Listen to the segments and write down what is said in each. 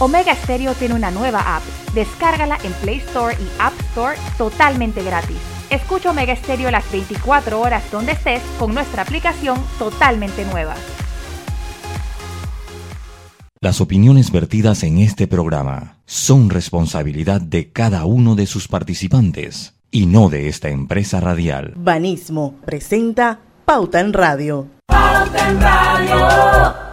Omega Stereo tiene una nueva app. Descárgala en Play Store y App Store totalmente gratis. Escucha Omega Stereo las 24 horas donde estés con nuestra aplicación totalmente nueva. Las opiniones vertidas en este programa son responsabilidad de cada uno de sus participantes y no de esta empresa radial. Banismo presenta Pauta en Radio. Pauta en Radio.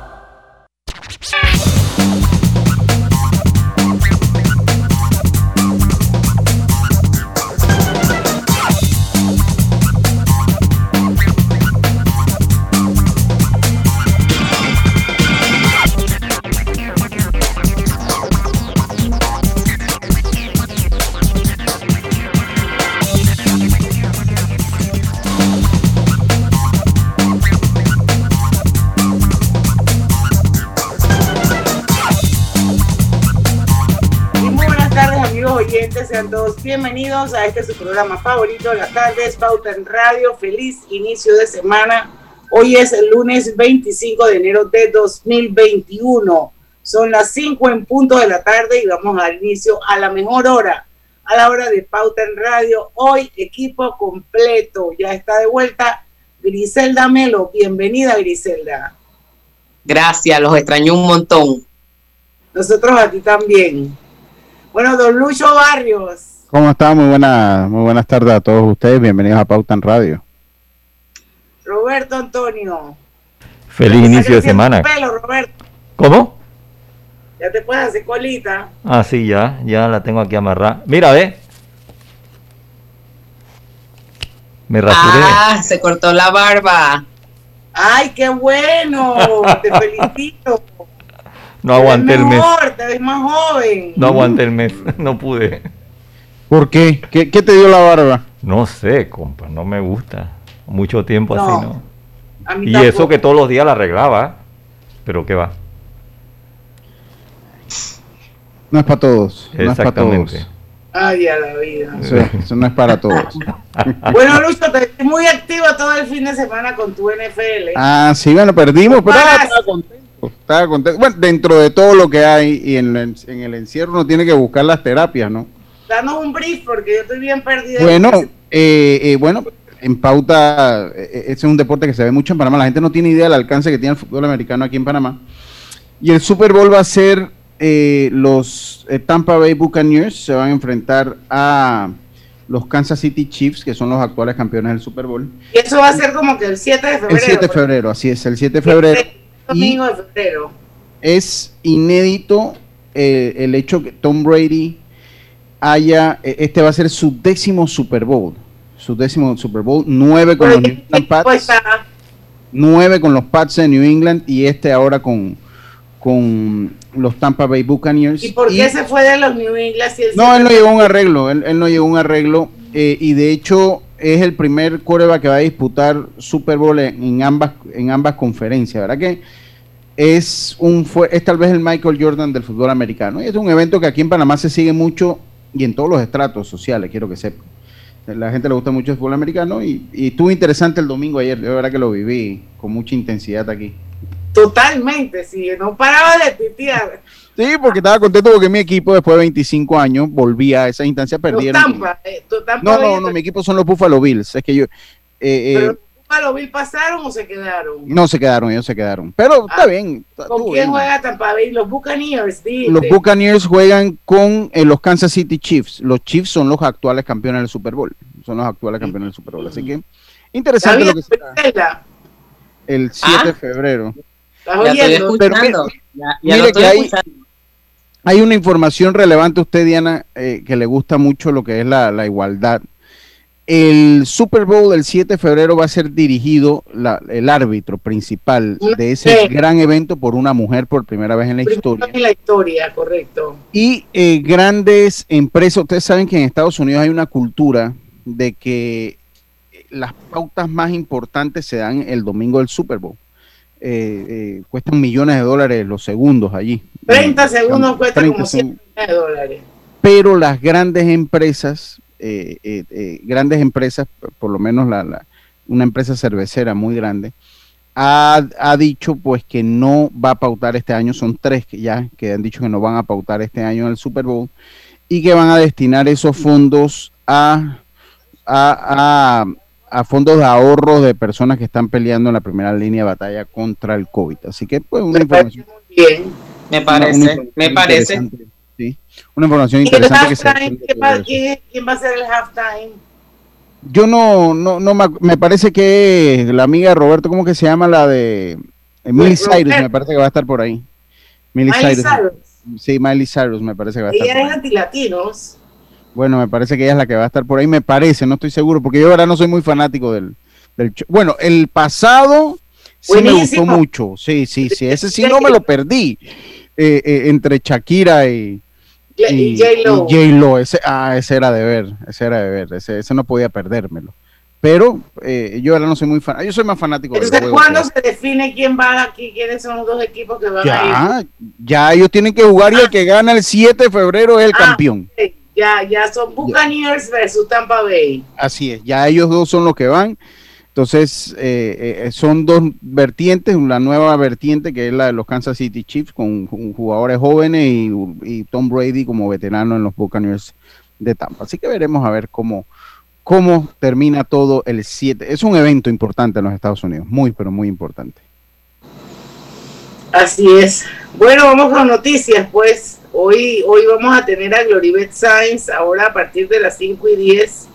Bienvenidos a este su programa favorito, las tardes, Pauta en Radio. Feliz inicio de semana. Hoy es el lunes 25 de enero de 2021. Son las 5 en punto de la tarde y vamos al inicio a la mejor hora, a la hora de Pauta en Radio. Hoy equipo completo, ya está de vuelta Griselda Melo. Bienvenida Griselda. Gracias, los extraño un montón. Nosotros a ti también. Bueno, don Lucho Barrios. ¿Cómo está? Muy, buena, muy buenas tardes a todos ustedes. Bienvenidos a Pauta en Radio. Roberto Antonio. Feliz inicio de semana. Pelo, Roberto. ¿Cómo? Ya te puedes hacer colita. Ah, sí, ya, ya la tengo aquí amarrada. Mira, ve. Me rasuré. Ah, se cortó la barba. Ay, qué bueno. te felicito. No aguanté el mes. Te ves más joven. No aguanté el mes, no pude. ¿Por qué? qué? te dio la barba? No sé, compa, no me gusta. Mucho tiempo así, ¿no? y eso que todos los días la arreglaba, pero ¿qué va? No es para todos. Exactamente. No Ay, a la vida. Eso, no es para todos. bueno, Lucho, te muy activa todo el fin de semana con tu NFL. Ah, sí, bueno, perdimos, pero estaba contento. Estaba contento. Bueno, dentro de todo lo que hay y en, el encierro uno tiene que buscar las terapias, ¿no? Danos un brief porque yo estoy bien perdido. Bueno, eh, eh, bueno, en pauta, eh, ese es un deporte que se ve mucho en Panamá. La gente no tiene idea del alcance que tiene el fútbol americano aquí en Panamá. Y el Super Bowl va a ser los Tampa Bay Buccaneers se van a enfrentar a los Kansas City Chiefs, que son los actuales campeones del Super Bowl. Y eso va a ser como que el 7 de febrero. El 7 de febrero, así es, el 7 de febrero domingo de febrero. Es inédito eh, el hecho que Tom Brady haya, eh, este va a ser su décimo Super Bowl, su décimo Super Bowl, nueve con los New England Pats, nueve con los Pats de New England y este ahora con, con los Tampa Bay Buccaneers. ¿Y por qué se fue de los New England? no, él no llegó a un arreglo, él, no llegó a un arreglo eh, y de hecho es el primer coreback que va a disputar Super Bowl en, ambas, en ambas conferencias, ¿verdad que? Es, un, fue, es tal vez el Michael Jordan del fútbol americano. Y es un evento que aquí en Panamá se sigue mucho y en todos los estratos sociales, quiero que sepan. La gente le gusta mucho el fútbol americano y, estuvo interesante el domingo ayer. De verdad que lo viví con mucha intensidad aquí. Totalmente, sí, no paraba de titear. Sí, porque estaba contento porque mi equipo después de 25 años volvía a esa instancia, perdieron. Eh, no, no, no, mi equipo son los Buffalo Bills. Es que yo. Eh, ¿Pero eh, Bills pasaron o se quedaron? No se quedaron, ellos se quedaron. Pero está ah, bien. ¿Con quién juega Tampa Bay? Los Buccaneers. Los Buccaneers juegan con los Kansas City Chiefs. Los Chiefs son los actuales campeones del Super Bowl. Son los actuales campeones del Super Bowl. Así que interesante lo que se El 7 de febrero. ¿Estás oyendo? Pero, mire que hay, hay una información relevante usted, Diana, eh, que le gusta mucho lo que es la, igualdad. El Super Bowl del 7 de febrero va a ser dirigido el árbitro principal de ese gran evento por una mujer por primera vez en la historia. En la historia, correcto. Y eh, grandes empresas, ustedes saben que en Estados Unidos hay una cultura de que las pautas más importantes se dan el domingo del Super Bowl. Eh, eh, cuestan millones de dólares los segundos allí. 30 segundos cuestan como 100 millones de dólares. Pero las grandes empresas, eh, grandes empresas, por lo menos la, una empresa cervecera muy grande, ha, ha, dicho pues que no va a pautar este año, son tres que ya que han dicho que no van a pautar este año en el Super Bowl y que van a destinar esos fondos a, a, a, fondos de ahorro de personas que están peleando en la primera línea de batalla contra el COVID. Así que pues una información. Bien, me parece, me parece. Sí, una información interesante que se ¿Quién va a ser el halftime? Yo no, no, no me, parece que la amiga de Roberto, ¿cómo que se llama la de eh, Miley Cyrus? Me parece que va a estar por ahí. Miley Cyrus. Sí, Miley Cyrus me parece que va a estar. Ella es antilatinos. Bueno, me parece que ella es la que va a estar por ahí, me parece, no estoy seguro, porque yo ahora no soy muy fanático del, del Bueno, el pasado sí me gustó mucho, sí, sí, sí, ese sí no me lo perdí, eh, eh, entre Shakira y, y, J-Lo. J-Lo, ese, ah, ese era de ver, ese era de ver, ese, ese no podía perdérmelo. Pero eh, yo ahora no soy muy fan, yo soy más fanático de Entonces, ¿cuándo se define quién va aquí, quiénes son los dos equipos que van ya, a ir? Ya, ellos tienen que jugar y el ah. que gana el 7 de febrero es el ah, campeón. Ya, ya son Buccaneers versus Tampa Bay. Así es, ya ellos dos son los que van. Entonces, eh, eh, son dos vertientes, la nueva vertiente que es la de los Kansas City Chiefs con, jugadores jóvenes y, Tom Brady como veterano en los Buccaneers de Tampa. Así que veremos a ver cómo, cómo termina todo el 7. Es un evento importante en los Estados Unidos, muy, pero muy importante. Así es. Bueno, vamos con noticias, pues. Hoy, hoy vamos a tener a Gloribet Sainz, ahora a partir de las 5 y 10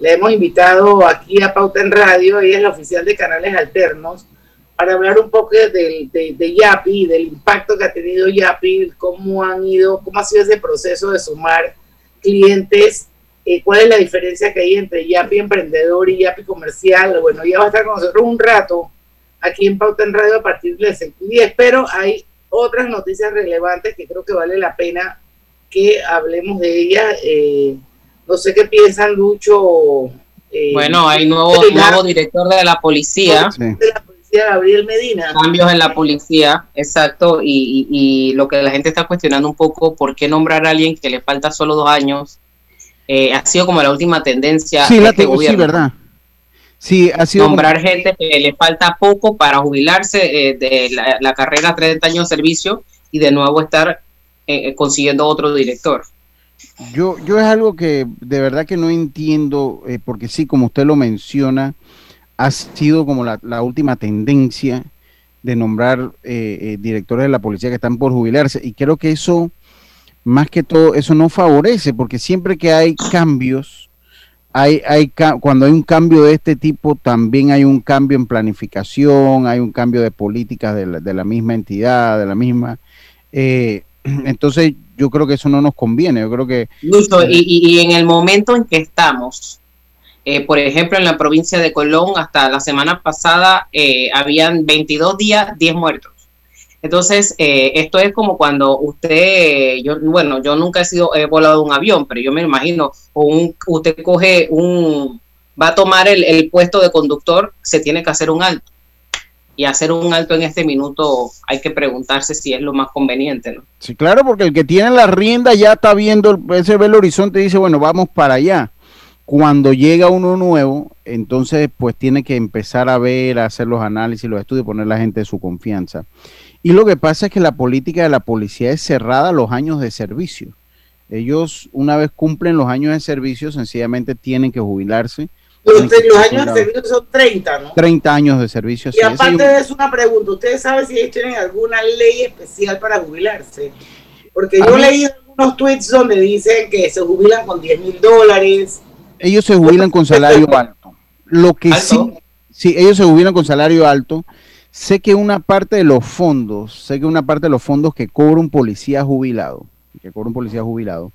le hemos invitado aquí a Pauta en Radio, ella es la oficial de Canales Alternos, para hablar un poco de, de, Yapi, del impacto que ha tenido Yapi, cómo han ido, cómo ha sido ese proceso de sumar clientes, eh, cuál es la diferencia que hay entre Yapi emprendedor y Yapi comercial. Bueno, ella va a estar con nosotros un rato aquí en Pauta en Radio a partir de las 10, pero hay otras noticias relevantes que creo que vale la pena que hablemos de ellas. Eh, no sé qué piensan Lucho. Eh, bueno, hay nuevo, nuevo director de la policía. De la policía, Gabriel Medina. Cambios en la policía, exacto. Y, lo que la gente está cuestionando un poco, ¿por qué nombrar a alguien que le falta solo dos años? Eh, ha sido como la última tendencia. Sí, la este sí, verdad. Sí, ha sido nombrar gente que le falta poco para jubilarse eh, de la, carrera 30 años de servicio y de nuevo estar consiguiendo otro director. Yo, yo es algo que de verdad que no entiendo, eh, porque sí, como usted lo menciona, ha sido como la, última tendencia de nombrar eh, eh, directores de la policía que están por jubilarse. Y creo que eso, más que todo, eso no favorece, porque siempre que hay cambios, hay, hay cuando hay un cambio de este tipo, también hay un cambio en planificación, hay un cambio de políticas de la, de la misma entidad, de la misma... entonces yo creo que eso no nos conviene. Yo creo que. y, en el momento en que estamos, eh, por ejemplo, en la provincia de Colón, hasta la semana pasada eh, habían 22 días, 10 muertos. Entonces, eh, esto es como cuando usted, yo, bueno, yo nunca he sido, he volado un avión, pero yo me imagino, o un, usted coge un, va a tomar el, el puesto de conductor, se tiene que hacer un alto y hacer un alto en este minuto hay que preguntarse si es lo más conveniente, ¿no? Sí, claro, porque el que tiene la rienda ya está viendo, ese ve el horizonte y dice, bueno, vamos para allá. Cuando llega uno nuevo, entonces pues tiene que empezar a ver, a hacer los análisis, los estudios, poner la gente de su confianza. Y lo que pasa es que la política de la policía es cerrada los años de servicio. Ellos una vez cumplen los años de servicio, sencillamente tienen que jubilarse los, años de servicio son 30, ¿no? 30 años de servicio. Y aparte de eso, una pregunta. ¿Ustedes saben si ellos tienen alguna ley especial para jubilarse? Porque yo he leído algunos tweets donde dicen que se jubilan con 10 mil dólares. Ellos se jubilan con salario alto. Lo que sí, sí, ellos se jubilan con salario alto. Sé que una parte de los fondos, sé que una parte de los fondos que cobra un policía jubilado, que cobra un policía jubilado,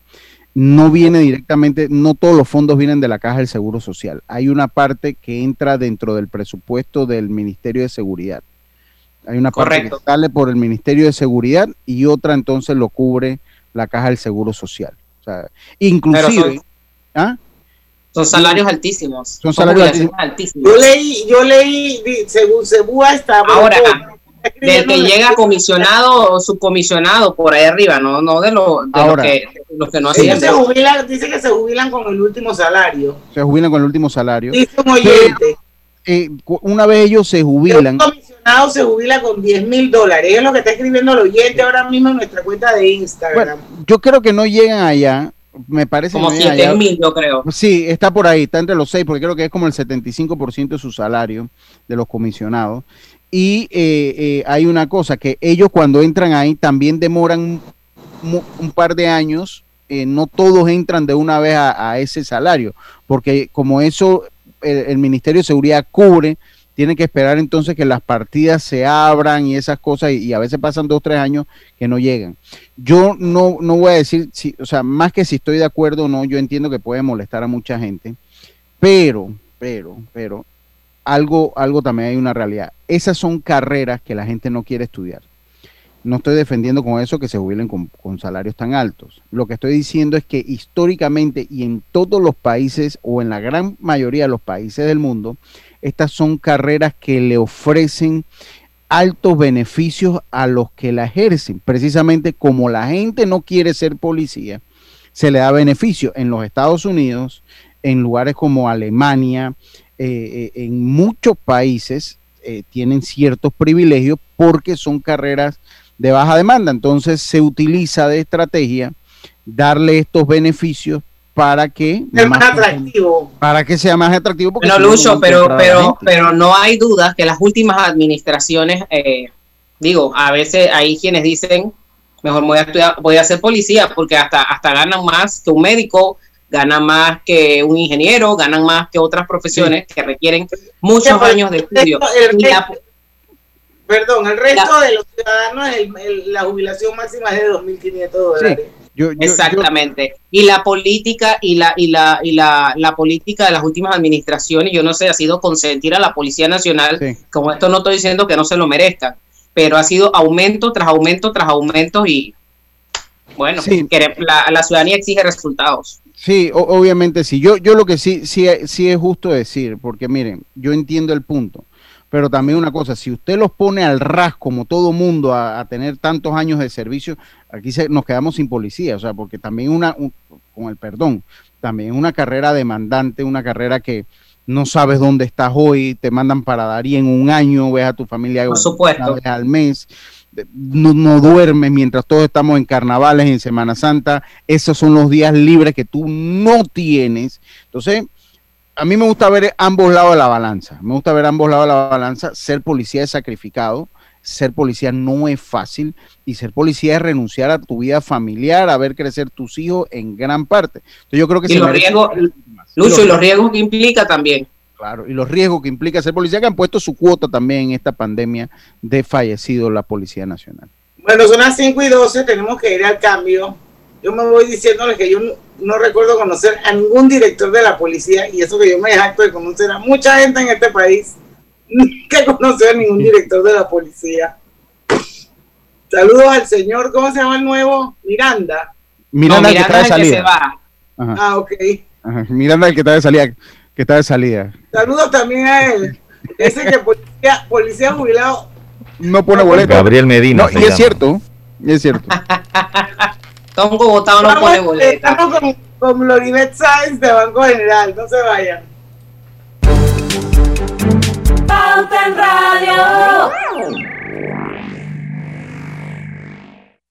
no viene directamente, no todos los fondos vienen de la caja del Seguro Social. Hay una parte que entra dentro del presupuesto del Ministerio de Seguridad. Hay una parte que sale por el Ministerio de Seguridad y otra entonces lo cubre la caja del Seguro Social. O sea, inclusive... ¿ah? Son salarios altísimos. Son salarios altísimos. Yo leí, yo leí, según Cebúa estaba... Ahora, del que llega comisionado o subcomisionado por ahí arriba, no, no de, lo, los, que, los que no hacen. Se dice que se jubilan con el último salario. Se jubilan con el último salario. Dice un oyente. Eh, una vez ellos se jubilan. Un comisionado se jubila con 10 mil dólares. Es lo que está escribiendo el oyente ahora mismo en nuestra cuenta de Instagram. yo creo que no llegan allá. Me parece como 7 mil, yo creo. Sí, está por ahí, está entre los 6, porque creo que es como el 75% de su salario de los comisionados. Y eh, eh, hay una cosa, que ellos cuando entran ahí también demoran un, par de años, eh, no todos entran de una vez a, ese salario, porque como eso el, Ministerio de Seguridad cubre, tiene que esperar entonces que las partidas se abran y esas cosas, y, a veces pasan dos tres años que no llegan. Yo no, no voy a decir, si, o sea, más que si estoy de acuerdo o no, yo entiendo que puede molestar a mucha gente, pero, pero, pero, algo, algo también hay una realidad. Esas son carreras que la gente no quiere estudiar. No estoy defendiendo con eso que se jubilen con, salarios tan altos. Lo que estoy diciendo es que históricamente y en todos los países o en la gran mayoría de los países del mundo, estas son carreras que le ofrecen altos beneficios a los que la ejercen. Precisamente como la gente no quiere ser policía, se le da beneficio en los Estados Unidos, en lugares como Alemania, eh, eh, en muchos países eh, tienen ciertos privilegios porque son carreras de baja demanda. Entonces se utiliza de estrategia darle estos beneficios para que sea más, atractivo. Para que sea más atractivo. Porque no, Lucho, pero, pero, pero no hay dudas que las últimas administraciones, digo, a veces hay quienes dicen, mejor voy a, estudiar, voy a ser policía porque hasta, hasta ganan más que un médico, ganan más que un ingeniero, ganan más que otras profesiones que requieren muchos años de estudio. Perdón, el resto de los ciudadanos, la jubilación máxima es de 2.500 dólares. Exactamente. y la política y la y la y la, la, política de las últimas administraciones, yo no sé, ha sido consentir a la Policía Nacional, como esto no estoy diciendo que no se lo merezcan, pero ha sido aumento tras aumento tras aumento y bueno, la, la ciudadanía exige resultados. Sí, obviamente sí. Yo, yo lo que sí, sí, sí es justo decir, porque miren, yo entiendo el punto, pero también una cosa, si usted los pone al ras como todo mundo a, tener tantos años de servicio, aquí se, nos quedamos sin policía, o sea, porque también una, con el perdón, también una carrera demandante, una carrera que no sabes dónde estás hoy, te mandan para dar y en un año ves a tu familia una vez al mes no, no duermes mientras todos estamos en carnavales, en Semana Santa, esos son los días libres que tú no tienes. Entonces, a mí me gusta ver ambos lados de la balanza, me gusta ver ambos lados de la balanza, ser policía es sacrificado, ser policía no es fácil y ser policía es renunciar a tu vida familiar, a ver crecer tus hijos en gran parte. Entonces yo creo que y los riesgos, Lucho, y los riesgos que implica también. Claro, y los riesgos que implica ser policía, que han puesto su cuota también en esta pandemia de fallecido la Policía Nacional. Bueno, son las 5 y 12, tenemos que ir al cambio. Yo me voy diciéndoles que yo no, recuerdo conocer a ningún director de la policía, y eso que yo me jacto de conocer a mucha gente en este país que conoce a ningún director de la policía. Saludos al señor, ¿cómo se llama el nuevo? Miranda. Miranda, el que está de salida. Ah, ok. Miranda el que está de salida que está de salida. Saludos también a él. Ese que policía, policía jubilado. No pone boleta. Gabriel Medina. y es cierto. Y es cierto. Tom Bogotá no pone boleta. Estamos con, con Loribet Sáenz de Banco General. No se vayan. Pauta en Radio.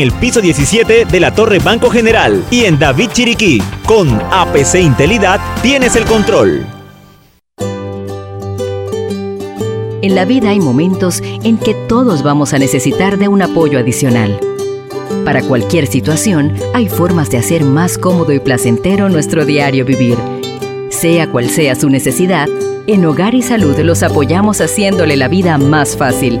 el piso 17 de la Torre Banco General y en David Chiriquí. Con APC Intelidad tienes el control. En la vida hay momentos en que todos vamos a necesitar de un apoyo adicional. Para cualquier situación, hay formas de hacer más cómodo y placentero nuestro diario vivir. Sea cual sea su necesidad, en Hogar y Salud los apoyamos haciéndole la vida más fácil,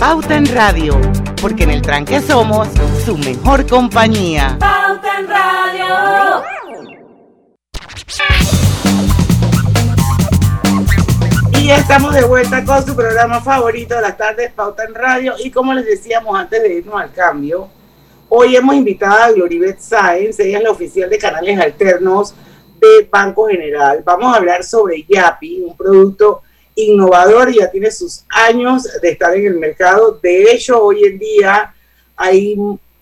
Pauta en Radio, porque en el tranque somos su mejor compañía. Pauta en Radio. Y ya estamos de vuelta con su programa favorito de las tardes, Pauta en Radio. Y como les decíamos antes de irnos al cambio, hoy hemos invitado a Gloribet Sáenz, ella es la oficial de canales alternos de Banco General. Vamos a hablar sobre Yapi, un producto innovador, ya tiene sus años de estar en el mercado. De hecho, hoy en día hay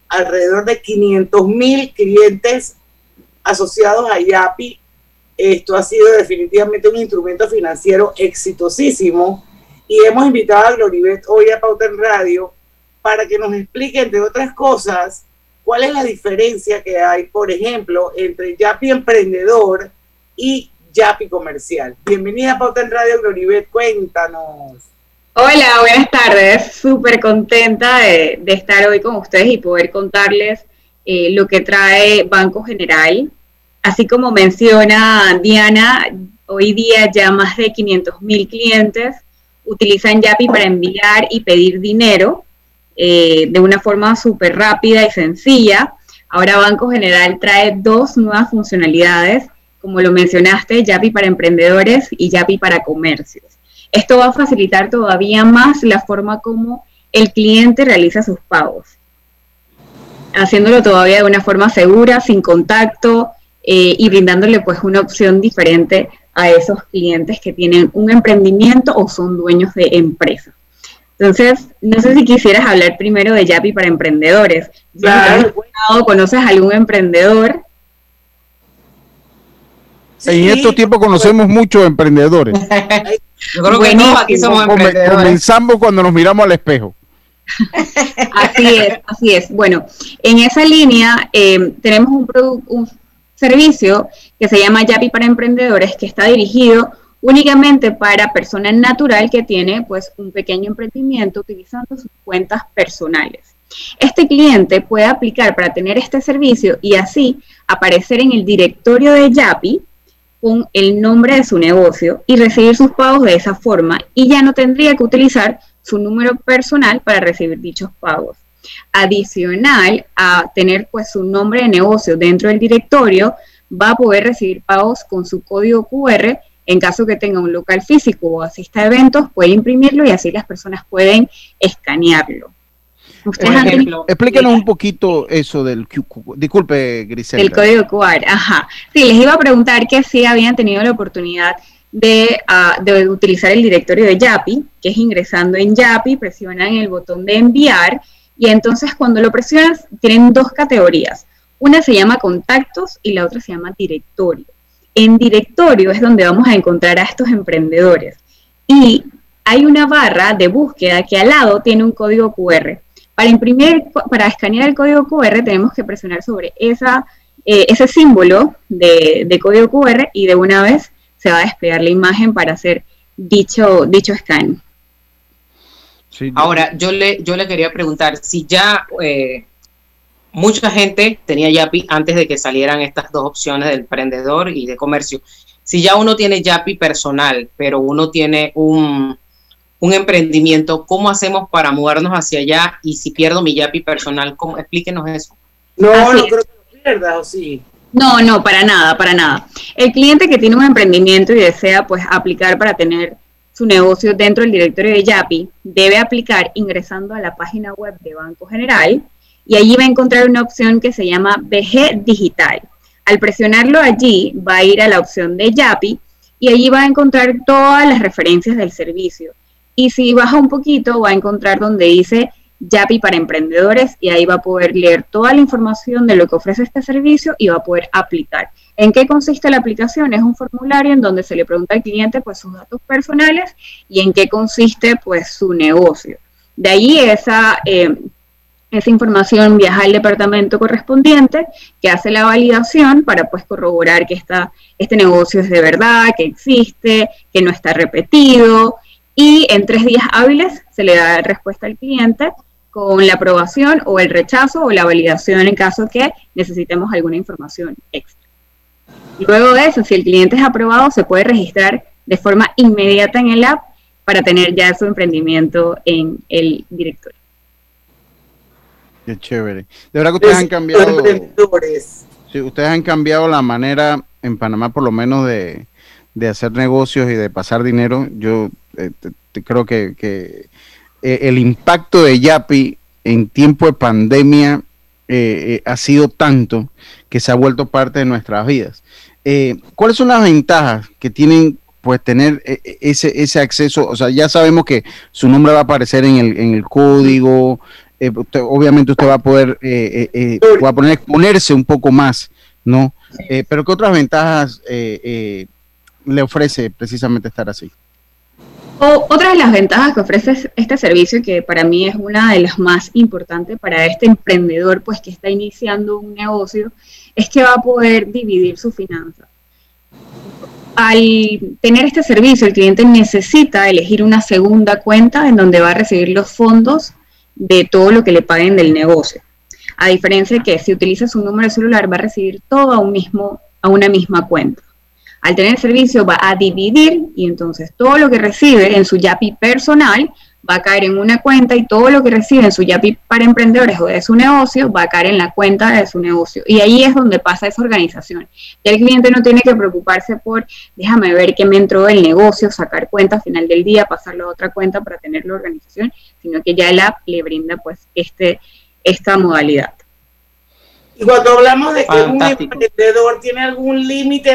alrededor de 500 mil clientes asociados a YAPI. Esto ha sido definitivamente un instrumento financiero exitosísimo y hemos invitado a Gloribet hoy a Pauta en Radio para que nos explique, entre otras cosas, cuál es la diferencia que hay, por ejemplo, entre YAPI Emprendedor y Yapi Comercial. Bienvenida a Pauta en Radio, Gloribet, cuéntanos. Hola, buenas tardes. Súper contenta de, estar hoy con ustedes y poder contarles eh, lo que trae Banco General. Así como menciona Diana, hoy día ya más de 500 mil clientes utilizan Yapi para enviar y pedir dinero eh, de una forma súper rápida y sencilla. Ahora Banco General trae dos nuevas funcionalidades como lo mencionaste, Yapi para emprendedores y Yapi para comercios. Esto va a facilitar todavía más la forma como el cliente realiza sus pagos, haciéndolo todavía de una forma segura, sin contacto eh, y brindándole pues una opción diferente a esos clientes que tienen un emprendimiento o son dueños de empresas. Entonces, no sé si quisieras hablar primero de Yapi para emprendedores. ¿Conoces algún emprendedor en estos tiempos conocemos muchos emprendedores. Yo creo que todos aquí somos emprendedores. Comenzamos cuando nos miramos al espejo. Así es, así es. Bueno, en esa línea eh, tenemos un, un servicio que se llama Yapi para emprendedores que está dirigido únicamente para persona natural que tiene pues un pequeño emprendimiento utilizando sus cuentas personales. Este cliente puede aplicar para tener este servicio y así aparecer en el directorio de Yapi con el nombre de su negocio y recibir sus pagos de esa forma y ya no tendría que utilizar su número personal para recibir dichos pagos. Adicional a tener pues su nombre de negocio dentro del directorio, va a poder recibir pagos con su código QR en caso que tenga un local físico o asista a eventos, puede imprimirlo y así las personas pueden escanearlo. Explíquenos un poquito eso del Disculpe, Griselda. El código QR, ajá. Sí, les iba a preguntar que si habían tenido la oportunidad ah, de, utilizar el directorio de Yapi, que es ingresando en Yapi, presionan el botón de enviar y entonces cuando lo presionas tienen dos categorías. Una se llama contactos y la otra se llama directorio. En directorio es donde vamos a encontrar a estos emprendedores. Y hay una barra de búsqueda que al lado tiene un código QR. Para imprimir, para escanear el código QR tenemos que presionar sobre esa, eh, ese símbolo de, código QR y de una vez se va a desplegar la imagen para hacer dicho, dicho scan. Ahora, yo le, yo le quería preguntar si ya eh, mucha gente tenía Yapi antes de que salieran estas dos opciones del emprendedor y de comercio. Si ya uno tiene Yapi personal, pero uno tiene un, un emprendimiento, ¿cómo hacemos para movernos hacia allá? Y si pierdo mi Yapi personal, ¿cómo? explíquenos eso. No, no creo que lo pierdas, ¿o sí? No, no, para nada, para nada. El cliente que tiene un emprendimiento y desea pues aplicar para tener su negocio dentro del directorio de Yapi, debe aplicar ingresando a la página web de Banco General y allí va a encontrar una opción que se llama BG Digital. Al presionarlo allí va a ir a la opción de Yapi y allí va a encontrar todas las referencias del servicio y si baja un poquito, va a encontrar donde dice Yapi para emprendedores y ahí va a poder leer toda la información de lo que ofrece este servicio y va a poder aplicar. ¿En qué consiste la aplicación? Es un formulario en donde se le pregunta al cliente pues sus datos personales y en qué consiste pues su negocio. De ahí esa, eh, esa información viaja al departamento correspondiente que hace la validación para pues corroborar que este negocio es de verdad, que existe, que no está repetido y en tres días hábiles se le da respuesta al cliente con la aprobación o el rechazo o la validación en caso que necesitemos alguna información extra. Luego de eso, si el cliente es aprobado, se puede registrar de forma inmediata en el app para tener ya su emprendimiento en el directorio. Qué chévere. De verdad que ustedes han cambiado. Sí, ustedes han cambiado la manera en Panamá, por lo menos, de, de hacer negocios y de pasar dinero. Yo creo que, eh, el impacto de Yapi en tiempo de pandemia eh, ha sido tanto que se ha vuelto parte de nuestras vidas. ¿Cuáles son las ventajas que tienen pues tener ese, ese acceso? O sea, ya sabemos que su nombre va a aparecer en el, en el código, obviamente usted va a poder, va a poner exponerse un poco más, ¿no? pero ¿qué otras ventajas le ofrece precisamente estar así? Otra de las ventajas que ofrece este servicio, que para mí es una de las más importantes para este emprendedor, pues que está iniciando un negocio, es que va a poder dividir su finanzas. Al tener este servicio, el cliente necesita elegir una segunda cuenta en donde va a recibir los fondos de todo lo que le paguen del negocio. A diferencia de que si utiliza su número de celular, va a recibir todo a, un mismo, a una misma cuenta. Al tener servicio va a dividir y entonces todo lo que recibe en su YAPI personal va a caer en una cuenta y todo lo que recibe en su YAPI para emprendedores o de su negocio va a caer en la cuenta de su negocio. Y ahí es donde pasa esa organización. el cliente no tiene que preocuparse por, déjame ver qué me entró del negocio, sacar cuenta al final del día, pasarlo a otra cuenta para tener la organización, sino que ya el app le brinda pues este, esta modalidad. Y cuando hablamos de que un emprendedor tiene algún límite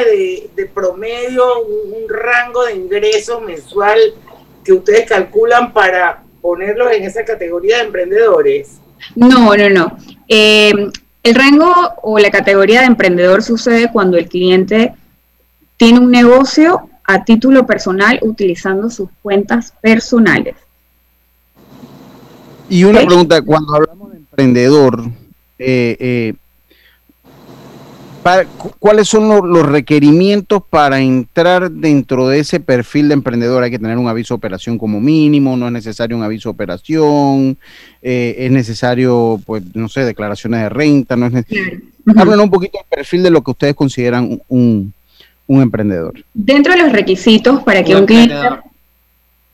de, promedio, un, rango de ingreso mensual que ustedes calculan para ponerlos en esa categoría de emprendedores. No, no, no. Eh, el rango o la categoría de emprendedor sucede cuando el cliente tiene un negocio a título personal utilizando sus cuentas personales. Y una pregunta, cuando hablamos de emprendedor, eh, eh, ¿Cuáles son los, requerimientos para entrar dentro de ese perfil de emprendedor? Hay que tener un aviso de operación como mínimo, no es necesario un aviso de operación, eh, es necesario, pues, no sé, declaraciones de renta, no es necesario. un poquito del perfil de lo que ustedes consideran un, emprendedor. Dentro de los requisitos para que un, cliente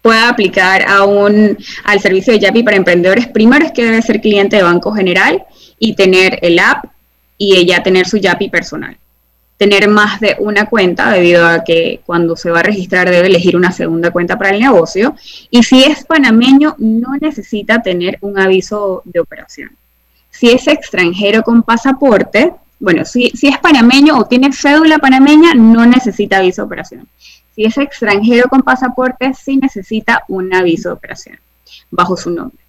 pueda aplicar a un, al servicio de Yapi para emprendedores, primero es que debe ser cliente de Banco General y tener el app y ella tener su YAPI personal. Tener más de una cuenta debido a que cuando se va a registrar debe elegir una segunda cuenta para el negocio. Y si es panameño, no necesita tener un aviso de operación. Si es extranjero con pasaporte, bueno, si, si es panameño o tiene cédula panameña, no necesita aviso de operación. Si es extranjero con pasaporte, sí necesita un aviso de operación bajo su nombre.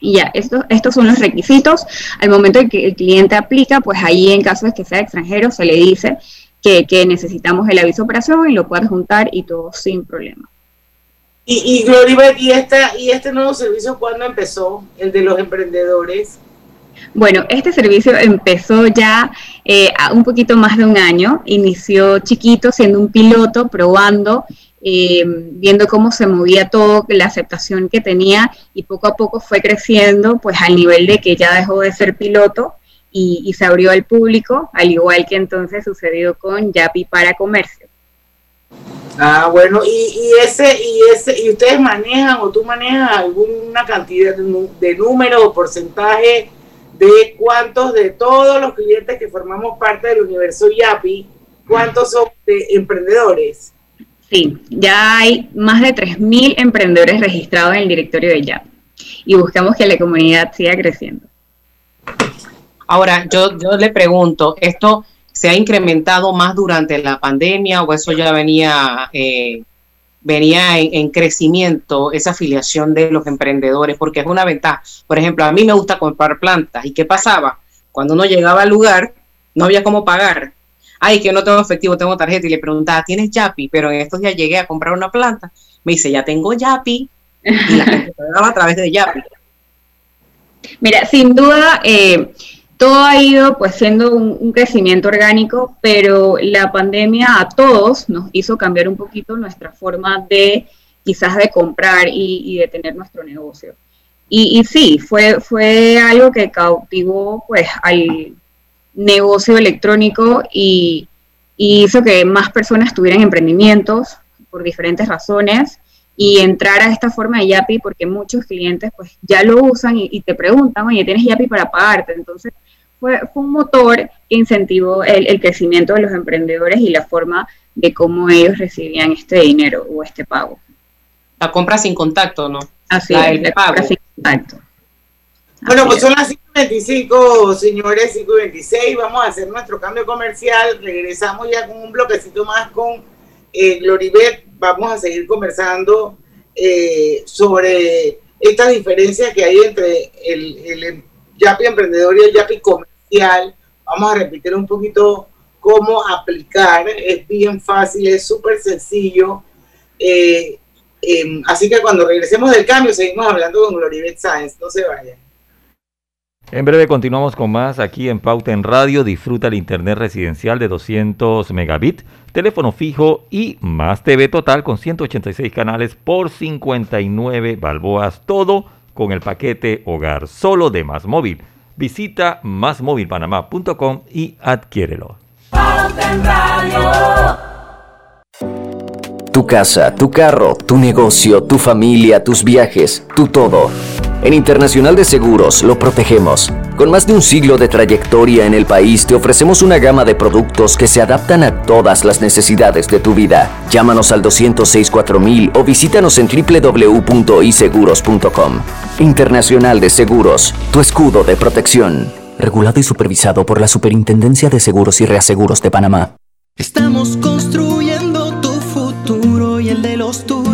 Y ya, estos, estos son los requisitos. Al momento en que el cliente aplica, pues ahí en caso de que sea extranjero, se le dice que, que necesitamos el aviso de operación y lo puede juntar y todo sin problema. Y, y Gloribet, ¿y, esta, ¿y este nuevo servicio cuándo empezó? El de los emprendedores. Bueno, este servicio empezó ya eh, un poquito más de un año. Inició chiquito, siendo un piloto, probando eh, viendo cómo se movía todo, la aceptación que tenía y poco a poco fue creciendo, pues al nivel de que ya dejó de ser piloto y, se abrió al público, al igual que entonces sucedió con Yapi para comercio. Ah, bueno, y, ese, y ese, y ustedes manejan o tú manejas alguna cantidad de, de número o porcentaje de cuántos de todos los clientes que formamos parte del universo Yapi, cuántos son de emprendedores. Sí, ya hay más de 3.000 emprendedores registrados en el directorio de YAP y buscamos que la comunidad siga creciendo. Ahora, yo, yo le pregunto, ¿esto se ha incrementado más durante la pandemia o eso ya venía, eh, venía en, crecimiento, esa afiliación de los emprendedores? Porque es una ventaja. Por ejemplo, a mí me gusta comprar plantas. ¿Y qué pasaba? Cuando uno llegaba al lugar, no había cómo pagar ay, que no tengo efectivo, tengo tarjeta, y le preguntaba, ¿tienes Yapi? Pero en estos días llegué a comprar una planta, me dice, ya tengo Yapi, y la gente pagaba a través de Yapi. Mira, sin duda, eh, todo ha ido pues siendo un, crecimiento orgánico, pero la pandemia a todos nos hizo cambiar un poquito nuestra forma de quizás de comprar y, de tener nuestro negocio. Y, y, sí, fue, fue algo que cautivó pues al, negocio electrónico y, hizo que más personas tuvieran emprendimientos por diferentes razones y entrar a esta forma de Yapi porque muchos clientes pues ya lo usan y, te preguntan, oye, ¿tienes Yapi para pagarte? Entonces fue, fue un motor que incentivó el, crecimiento de los emprendedores y la forma de cómo ellos recibían este dinero o este pago. La compra sin contacto, ¿no? Así es, la compra sin contacto. Bueno, pues son las 5.25, señores, 5.26. Vamos a hacer nuestro cambio comercial. Regresamos ya con un bloquecito más con eh, Gloribet. Vamos a seguir conversando eh, sobre estas diferencias que hay entre el, el Yapi emprendedor y el Yapi comercial. Vamos a repetir un poquito cómo aplicar. Es bien fácil, es súper sencillo. Eh, em, así que cuando regresemos del cambio, seguimos hablando con Gloribet Science. No se vayan. En breve continuamos con más aquí en Pauta en Radio. Disfruta el internet residencial de 200 megabits, teléfono fijo y más TV total con 186 canales por 59 balboas. Todo con el paquete hogar solo de Más Móvil. Visita másmóvilpanamá.com y adquiérelo. Pauta en Radio. Tu casa, tu carro, tu negocio, tu familia, tus viajes, tu todo. En Internacional de Seguros lo protegemos. Con más de un siglo de trayectoria en el país, te ofrecemos una gama de productos que se adaptan a todas las necesidades de tu vida. Llámanos al 206-4000 o visítanos en www.iseguros.com. Internacional de Seguros, tu escudo de protección. Regulado y supervisado por la Superintendencia de Seguros y Reaseguros de Panamá. Estamos construyendo tu futuro y el de los tuyos.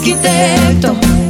Arquitecto.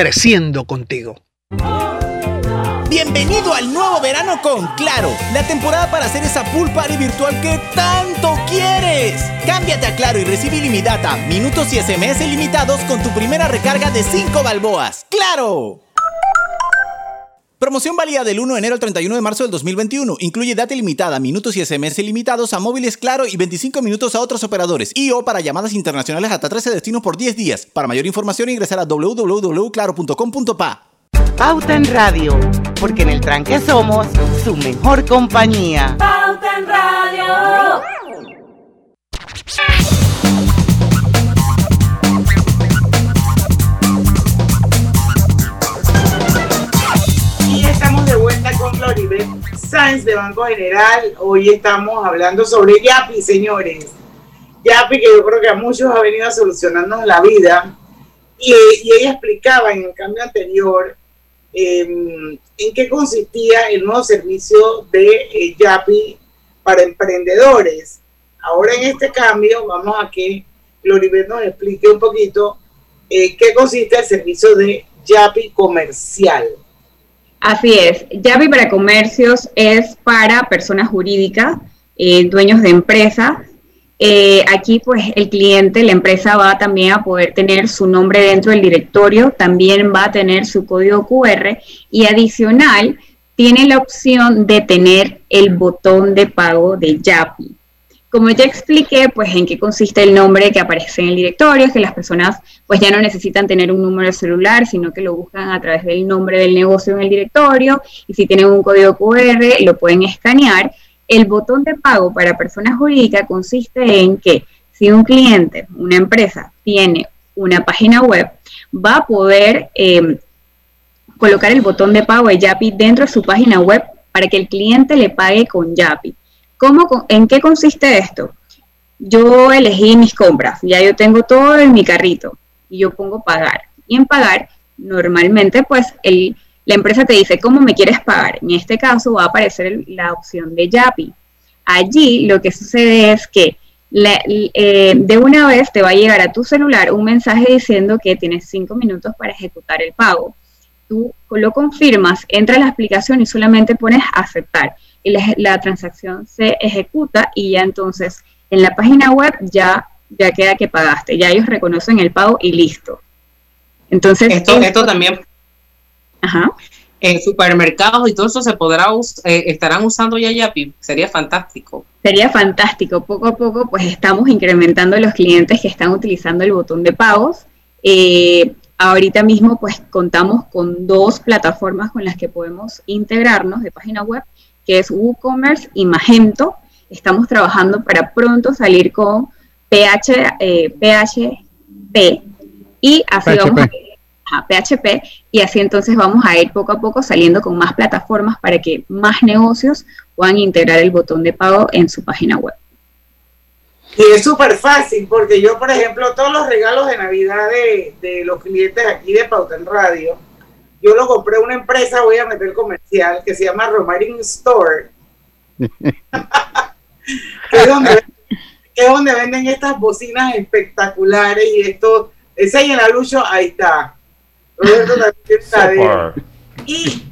creciendo contigo. Bienvenido al nuevo verano con Claro, la temporada para hacer esa pool party virtual que tanto quieres. Cámbiate a Claro y recibe ilimitada, minutos y SMS ilimitados con tu primera recarga de 5 balboas. ¡Claro! Promoción válida del 1 de enero al 31 de marzo del 2021. Incluye data ilimitada, minutos y SMS ilimitados a móviles Claro y 25 minutos a otros operadores. Y o para llamadas internacionales hasta 13 destinos por 10 días. Para mayor información ingresar a www.claro.com.pa. Pauta en Radio, porque en el tranque somos su mejor compañía. Pauta en Radio. Vuelta con Floribet Sáenz de Banco General. Hoy estamos hablando sobre Yapi, señores. Yapi, que yo creo que a muchos ha venido a solucionarnos la vida. Y, y ella explicaba en el cambio anterior em, en qué consistía el nuevo servicio de eh, Yapi para emprendedores. Ahora en este cambio vamos a que Floribet nos explique un poquito eh, qué consiste el servicio de Yapi comercial. Así es, Yapi para comercios es para personas jurídicas, eh, dueños de empresa. Eh, aquí pues el cliente, la empresa va también a poder tener su nombre dentro del directorio, también va a tener su código QR y adicional tiene la opción de tener el botón de pago de Yapi. Como ya expliqué, pues en qué consiste el nombre que aparece en el directorio, es que las personas pues ya no necesitan tener un número celular, sino que lo buscan a través del nombre del negocio en el directorio y si tienen un código QR lo pueden escanear. El botón de pago para personas jurídicas consiste en que si un cliente, una empresa, tiene una página web, va a poder eh, colocar el botón de pago de Yapi dentro de su página web para que el cliente le pague con Yapi. ¿Cómo, ¿En qué consiste esto? Yo elegí mis compras, ya yo tengo todo en mi carrito y yo pongo pagar. Y en pagar, normalmente, pues el, la empresa te dice cómo me quieres pagar. En este caso va a aparecer la opción de Yapi. Allí lo que sucede es que eh, de una vez te va a llegar a tu celular un mensaje diciendo que tienes cinco minutos para ejecutar el pago. Tú lo confirmas, entra a la aplicación y solamente pones aceptar y la, la, transacción se ejecuta y ya entonces en la página web ya, ya queda que pagaste, ya ellos reconocen el pago y listo. Entonces, esto, esto, esto también Ajá. en supermercados y todo eso se podrá us eh, estarán usando ya Yapi, sería fantástico. Sería fantástico, poco a poco pues estamos incrementando los clientes que están utilizando el botón de pagos. Eh, ahorita mismo pues contamos con dos plataformas con las que podemos integrarnos de página web que es WooCommerce y Magento. Estamos trabajando para pronto salir con PH, eh, PHP y así PHP. vamos a, a PHP y así entonces vamos a ir poco a poco saliendo con más plataformas para que más negocios puedan integrar el botón de pago en su página web. Y es súper fácil porque yo, por ejemplo, todos los regalos de Navidad de, de los clientes aquí de Pauta en Radio, yo lo compré a una empresa, voy a meter comercial, que se llama Romarin Store, que, es donde, que, es donde, venden estas bocinas espectaculares y esto, ese y en la lucho, ahí está. y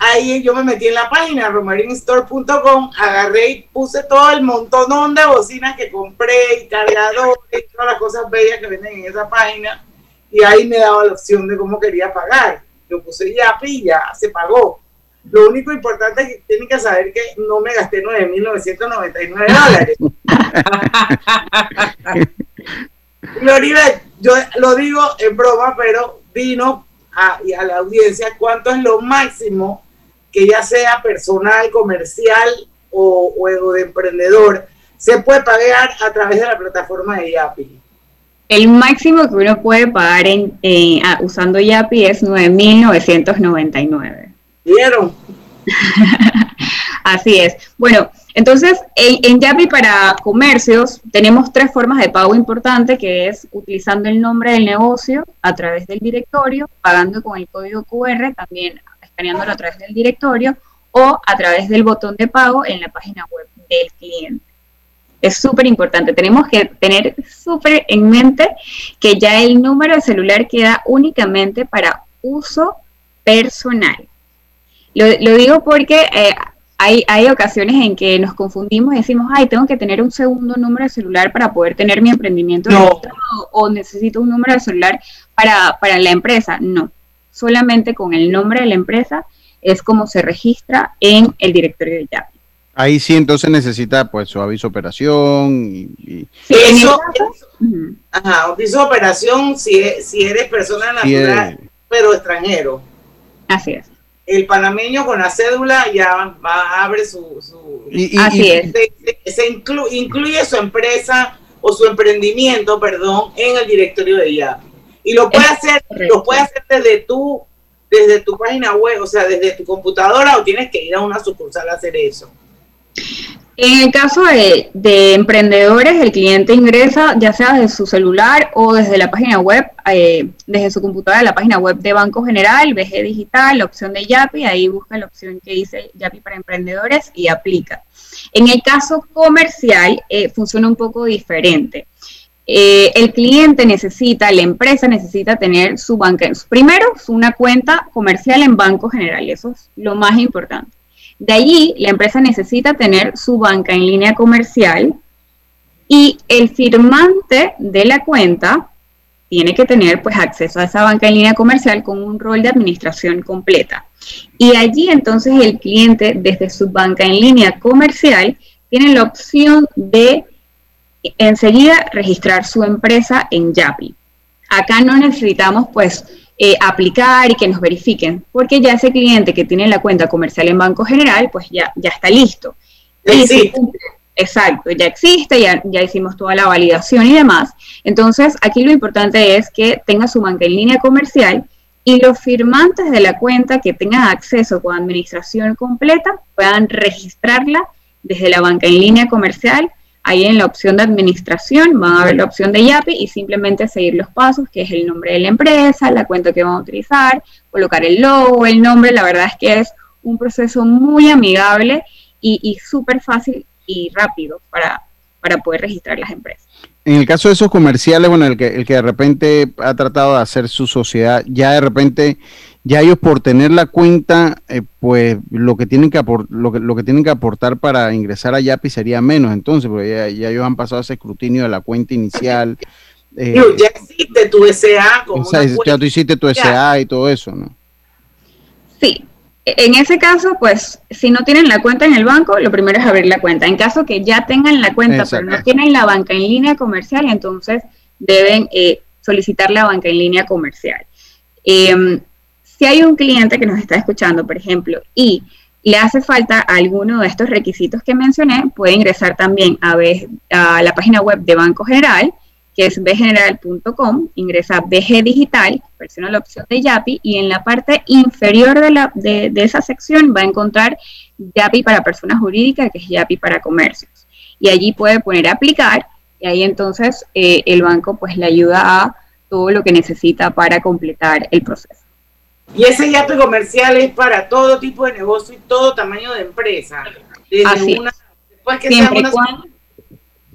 ahí yo me metí en la página romarinstore.com, agarré y puse todo el montón de bocinas que compré y cargadores y todas las cosas bellas que venden en esa página y ahí me daba la opción de cómo quería pagar lo puse ya y ya se pagó. Lo único importante es que tienen que saber que no me gasté 9.999 dólares. Floribet, yo lo digo en broma, pero vino a, a la audiencia cuánto es lo máximo que ya sea personal, comercial o, o de emprendedor, se puede pagar a través de la plataforma de Yapi. El máximo que uno puede pagar en, eh, usando Yapi es 9.999. ¿Vieron? Así es. Bueno, entonces en, en, Yapi para comercios tenemos tres formas de pago importantes, que es utilizando el nombre del negocio a través del directorio, pagando con el código QR, también escaneándolo a través del directorio, o a través del botón de pago en la página web del cliente es súper importante. Tenemos que tener súper en mente que ya el número de celular queda únicamente para uso personal. Lo, lo digo porque eh, hay, hay, ocasiones en que nos confundimos y decimos, ay, tengo que tener un segundo número de celular para poder tener mi emprendimiento no. o, o, necesito un número de celular para, para la empresa. No, solamente con el nombre de la empresa es como se registra en el directorio de YAPI. Ahí sí entonces necesita pues su aviso de operación y, eso, ajá, aviso de operación si, e, si eres persona natural pero extranjero. Así es. El panameño con la cédula ya va, abre su, su Así es. Se, incluye su empresa o su emprendimiento, perdón, en el directorio de YAPI. Y lo puede hacer, lo puede hacer desde tu, desde tu página web, o sea, desde tu computadora o tienes que ir a una sucursal a hacer eso. En el caso de, emprendedores, el cliente ingresa ya sea desde su celular o desde la página web, eh, desde su computadora, la página web de Banco General, BG Digital, la opción de YAPI, ahí busca la opción que dice YAPI para emprendedores y aplica. En el caso comercial, eh, funciona un poco diferente. Eh, el cliente necesita, la empresa necesita tener su banca, primero, una cuenta comercial en Banco General, eso es lo más importante. De allí, la empresa necesita tener su banca en línea comercial y el firmante de la cuenta tiene que tener pues acceso a esa banca en línea comercial con un rol de administración completa. Y allí entonces el cliente desde su banca en línea comercial tiene la opción de enseguida registrar su empresa en Yapi. Acá no necesitamos pues eh, aplicar y que nos verifiquen, porque ya ese cliente que tiene la cuenta comercial en Banco General, pues ya, ya está listo. exacto, ya existe, ya, ya hicimos toda la validación y demás. Entonces, aquí lo importante es que tenga su banca en línea comercial y los firmantes de la cuenta que tengan acceso con administración completa puedan registrarla desde la banca en línea comercial Ahí en la opción de administración van a ver la opción de YAPI y simplemente seguir los pasos, que es el nombre de la empresa, la cuenta que van a utilizar, colocar el logo, el nombre. La verdad es que es un proceso muy amigable y, súper fácil y rápido para, para poder registrar las empresas. En el caso de esos comerciales, bueno, el que, el que de repente ha tratado de hacer su sociedad, ya de repente ya ellos por tener la cuenta, eh, pues lo que tienen que lo que, lo que tienen que aportar para ingresar a YAPI sería menos, entonces, porque ya, ellos han pasado ese escrutinio de la cuenta inicial. Eh, ya existe tu SA como Ya tú hiciste tu SA y todo eso, ¿no? Sí. En ese caso, pues, si no tienen la cuenta en el banco, lo primero es abrir la cuenta. En caso que ya tengan la cuenta, pero no tienen la banca en línea comercial, entonces deben eh, solicitar la banca en línea comercial. Eh, si hay un cliente que nos está escuchando, por ejemplo, y le hace falta alguno de estos requisitos que mencioné, puede ingresar también a, la página web de Banco General, que es bgeneral.com, ingresa BG Digital, presiona la opción de YAPI y en la parte inferior de, esa sección va a encontrar YAPI para personas jurídicas, que es YAPI para comercios. Y allí puede poner aplicar y ahí entonces eh, el banco pues le ayuda a todo lo que necesita para completar el proceso. Y ese YAPI comercial es para todo tipo de negocio y todo tamaño de empresa. así, siempre cuando,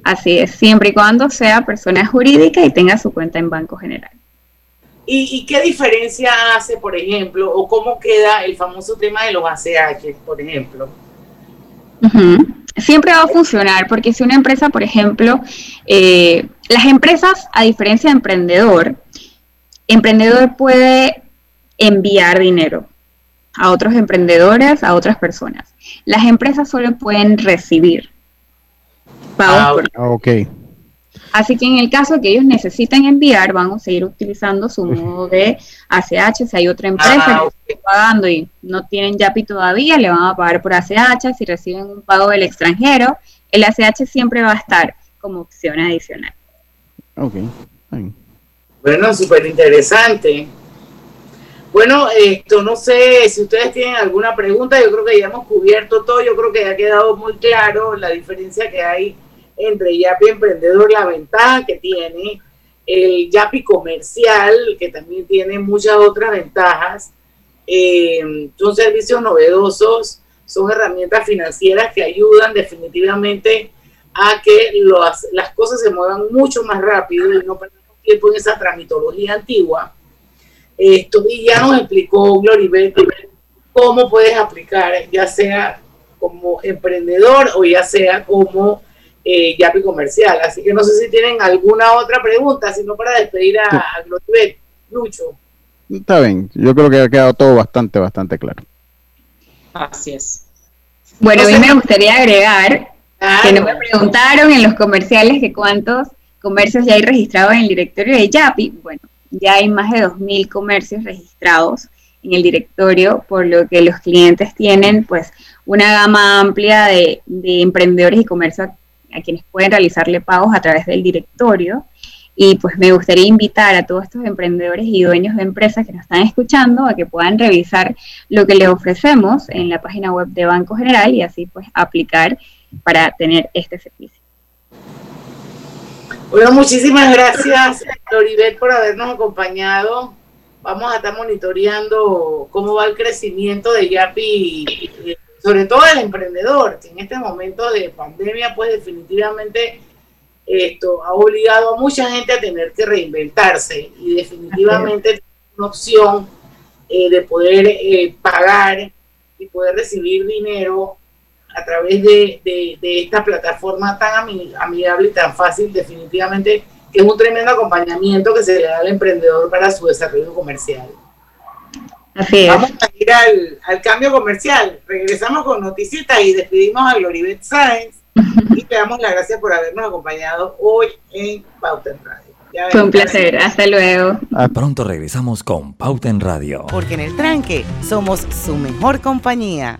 así es, siempre y cuando sea persona jurídica y tenga su cuenta en Banco General. ¿Y, qué diferencia hace, por ejemplo, o cómo queda el famoso tema de los ACH, por ejemplo? Siempre va a funcionar, porque si una empresa, por ejemplo, eh, las empresas, a diferencia de emprendedor, emprendedor puede enviar dinero a otros emprendedores, a otras personas. Las empresas solo pueden recibir pagos. Ah, ok. Así que en el caso que ellos necesiten enviar, van a seguir utilizando su modo de ACH. Si hay otra empresa ah, que está pagando y no tienen YAPI todavía, le van a pagar por ACH. Si reciben un pago del extranjero, el ACH siempre va a estar como opción adicional. Ok. Bueno, súper interesante. Bueno, esto no sé si ustedes tienen alguna pregunta, yo creo que ya hemos cubierto todo, yo creo que ya ha quedado muy claro la diferencia que hay entre Yapi Emprendedor, la ventaja que tiene, el Yapi Comercial, que también tiene muchas otras ventajas. Eh, son servicios novedosos, son herramientas financieras que ayudan definitivamente a que las cosas se muevan mucho más rápido y no perdamos tiempo en esa tramitología antigua esto, y ya nos explicó Gloribel cómo puedes aplicar, ya sea como emprendedor o ya sea como eh, Yapi comercial. Así que no sé si tienen alguna otra pregunta, sino para despedir a, Gloribel. Lucho. Está bien, yo creo que ha quedado todo bastante, bastante claro. Así es. Bueno, a mí me gustaría agregar que no me preguntaron en los comerciales que cuántos comercios ya hay registrados en el directorio de YAPI. Bueno, ya hay más de 2.000 comercios registrados en el directorio, por lo que los clientes tienen pues una gama amplia de, de emprendedores y comercios a quienes pueden realizarle pagos a través del directorio. Y pues me gustaría invitar a todos estos emprendedores y dueños de empresas que nos están escuchando a que puedan revisar lo que les ofrecemos en la página web de Banco General y así pues aplicar para tener este servicio. Bueno, muchísimas gracias, Floribel, por habernos acompañado. Vamos a estar monitoreando cómo va el crecimiento de Yapi, sobre todo el emprendedor, que en este momento de pandemia, pues definitivamente esto ha obligado a mucha gente a tener que reinventarse y definitivamente una opción eh, de poder eh, pagar y poder recibir dinero a través de, esta plataforma tan amigable y tan fácil, definitivamente que es un tremendo acompañamiento que se le da al emprendedor para su desarrollo comercial. Vamos a ir al, al, cambio comercial. Regresamos con Noticitas y despedimos a Gloribet Sáenz y te damos las gracias por habernos acompañado hoy en Pauta en Radio. Fue un placer, hasta luego. Pronto regresamos con Pauta en Radio. Porque en el tranque somos su mejor compañía.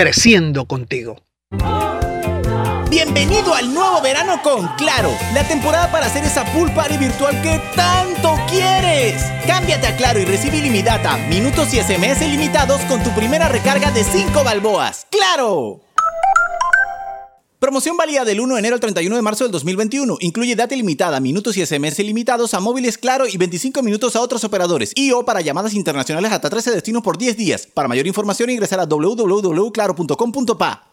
creciendo contigo. Bienvenido al nuevo verano con Claro, la temporada para hacer esa pool party virtual que tanto quieres. Cámbiate a Claro y recibe ilimitada, minutos y SMS ilimitados con tu primera recarga de 5 balboas. ¡Claro! Promoción válida del 1 de enero al 31 de marzo del 2021. Incluye data ilimitada, minutos y SMS ilimitados a móviles Claro y 25 minutos a otros operadores. Y o para llamadas internacionales hasta 13 destinos por 10 días. Para mayor información ingresar a www.claro.com.pa.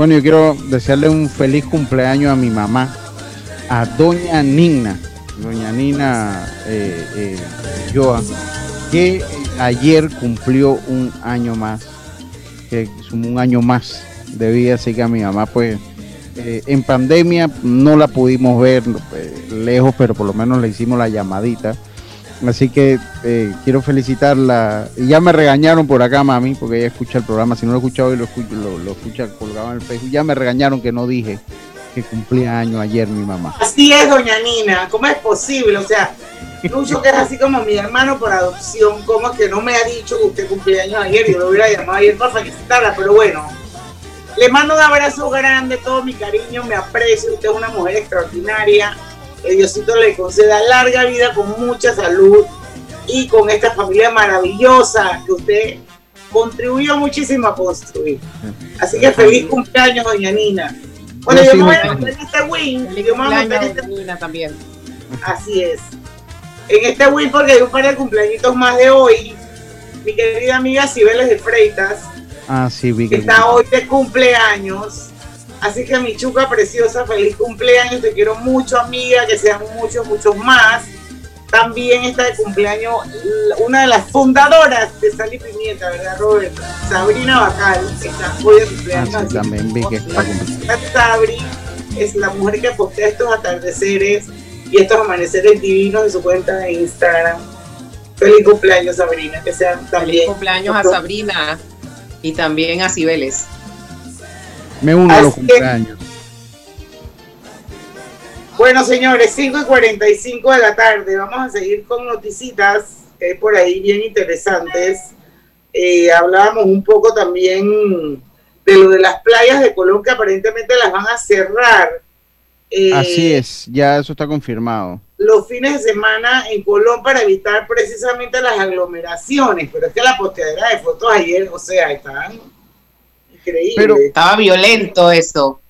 Bueno, yo quiero desearle un feliz cumpleaños a mi mamá, a Doña Nina, Doña Nina eh, eh, Joa, que ayer cumplió un año más, que es un año más de vida, así que a mi mamá pues eh, en pandemia no la pudimos ver lejos, pero por lo menos le hicimos la llamadita Así que eh, quiero felicitarla. Ya me regañaron por acá, mami, porque ella escucha el programa. Si no lo he escuchado hoy, lo, escucho, lo, escucha colgado en el Facebook. Ya me regañaron que no dije que cumplía año ayer mi mamá. Así es, doña Nina, ¿cómo es posible? O sea, Lucho, que es así como mi hermano por adopción, ¿cómo es que no me ha dicho que usted cumplía años ayer? Yo lo hubiera llamado ayer para felicitarla, pero bueno. Le mando un abrazo grande, todo mi cariño, me aprecio, usted es una mujer extraordinaria. Que Diosito le conceda larga vida con mucha salud y con esta familia maravillosa que usted contribuyó muchísimo a construir. Así que feliz cumpleaños, doña Nina. Bueno, yo me voy a meter en este win. Yo me voy a meter en este Nina también. Así es. En este win porque hay un par de cumpleañitos más de hoy. Mi querida amiga Cibeles de Freitas Ah, sí, vi que que está hoy de cumpleaños. Así que mi chuca preciosa, feliz cumpleaños. Te quiero mucho, amiga, que sean muchos, muchos más. También está de cumpleaños una de las fundadoras de Sal y Pimienta, ¿verdad, Roberto? Sabrina Bacal, que está hoy de Ah, cumpleaños. sí, Así también vi que está cumpliendo. esta Sabri es la mujer que postea estos atardeceres y estos amaneceres divinos en su cuenta de Instagram. Feliz cumpleaños, Sabrina, que sean también. Feliz cumpleaños a Sabrina y también a Cibeles. Me uno a los que- cumpleaños. Bueno, señores, 5 y 45 de la tarde. Vamos a seguir con noticitas que hay por ahí bien interesantes. Eh, hablábamos un poco también de lo de las playas de Colón que aparentemente las van a cerrar. eh, Así es, ya eso está confirmado. los fines de semana en Colón para evitar precisamente las aglomeraciones. Pero es que la posteadera de fotos ayer, o sea, estaban increíbles. Pero- Estaba violento eso.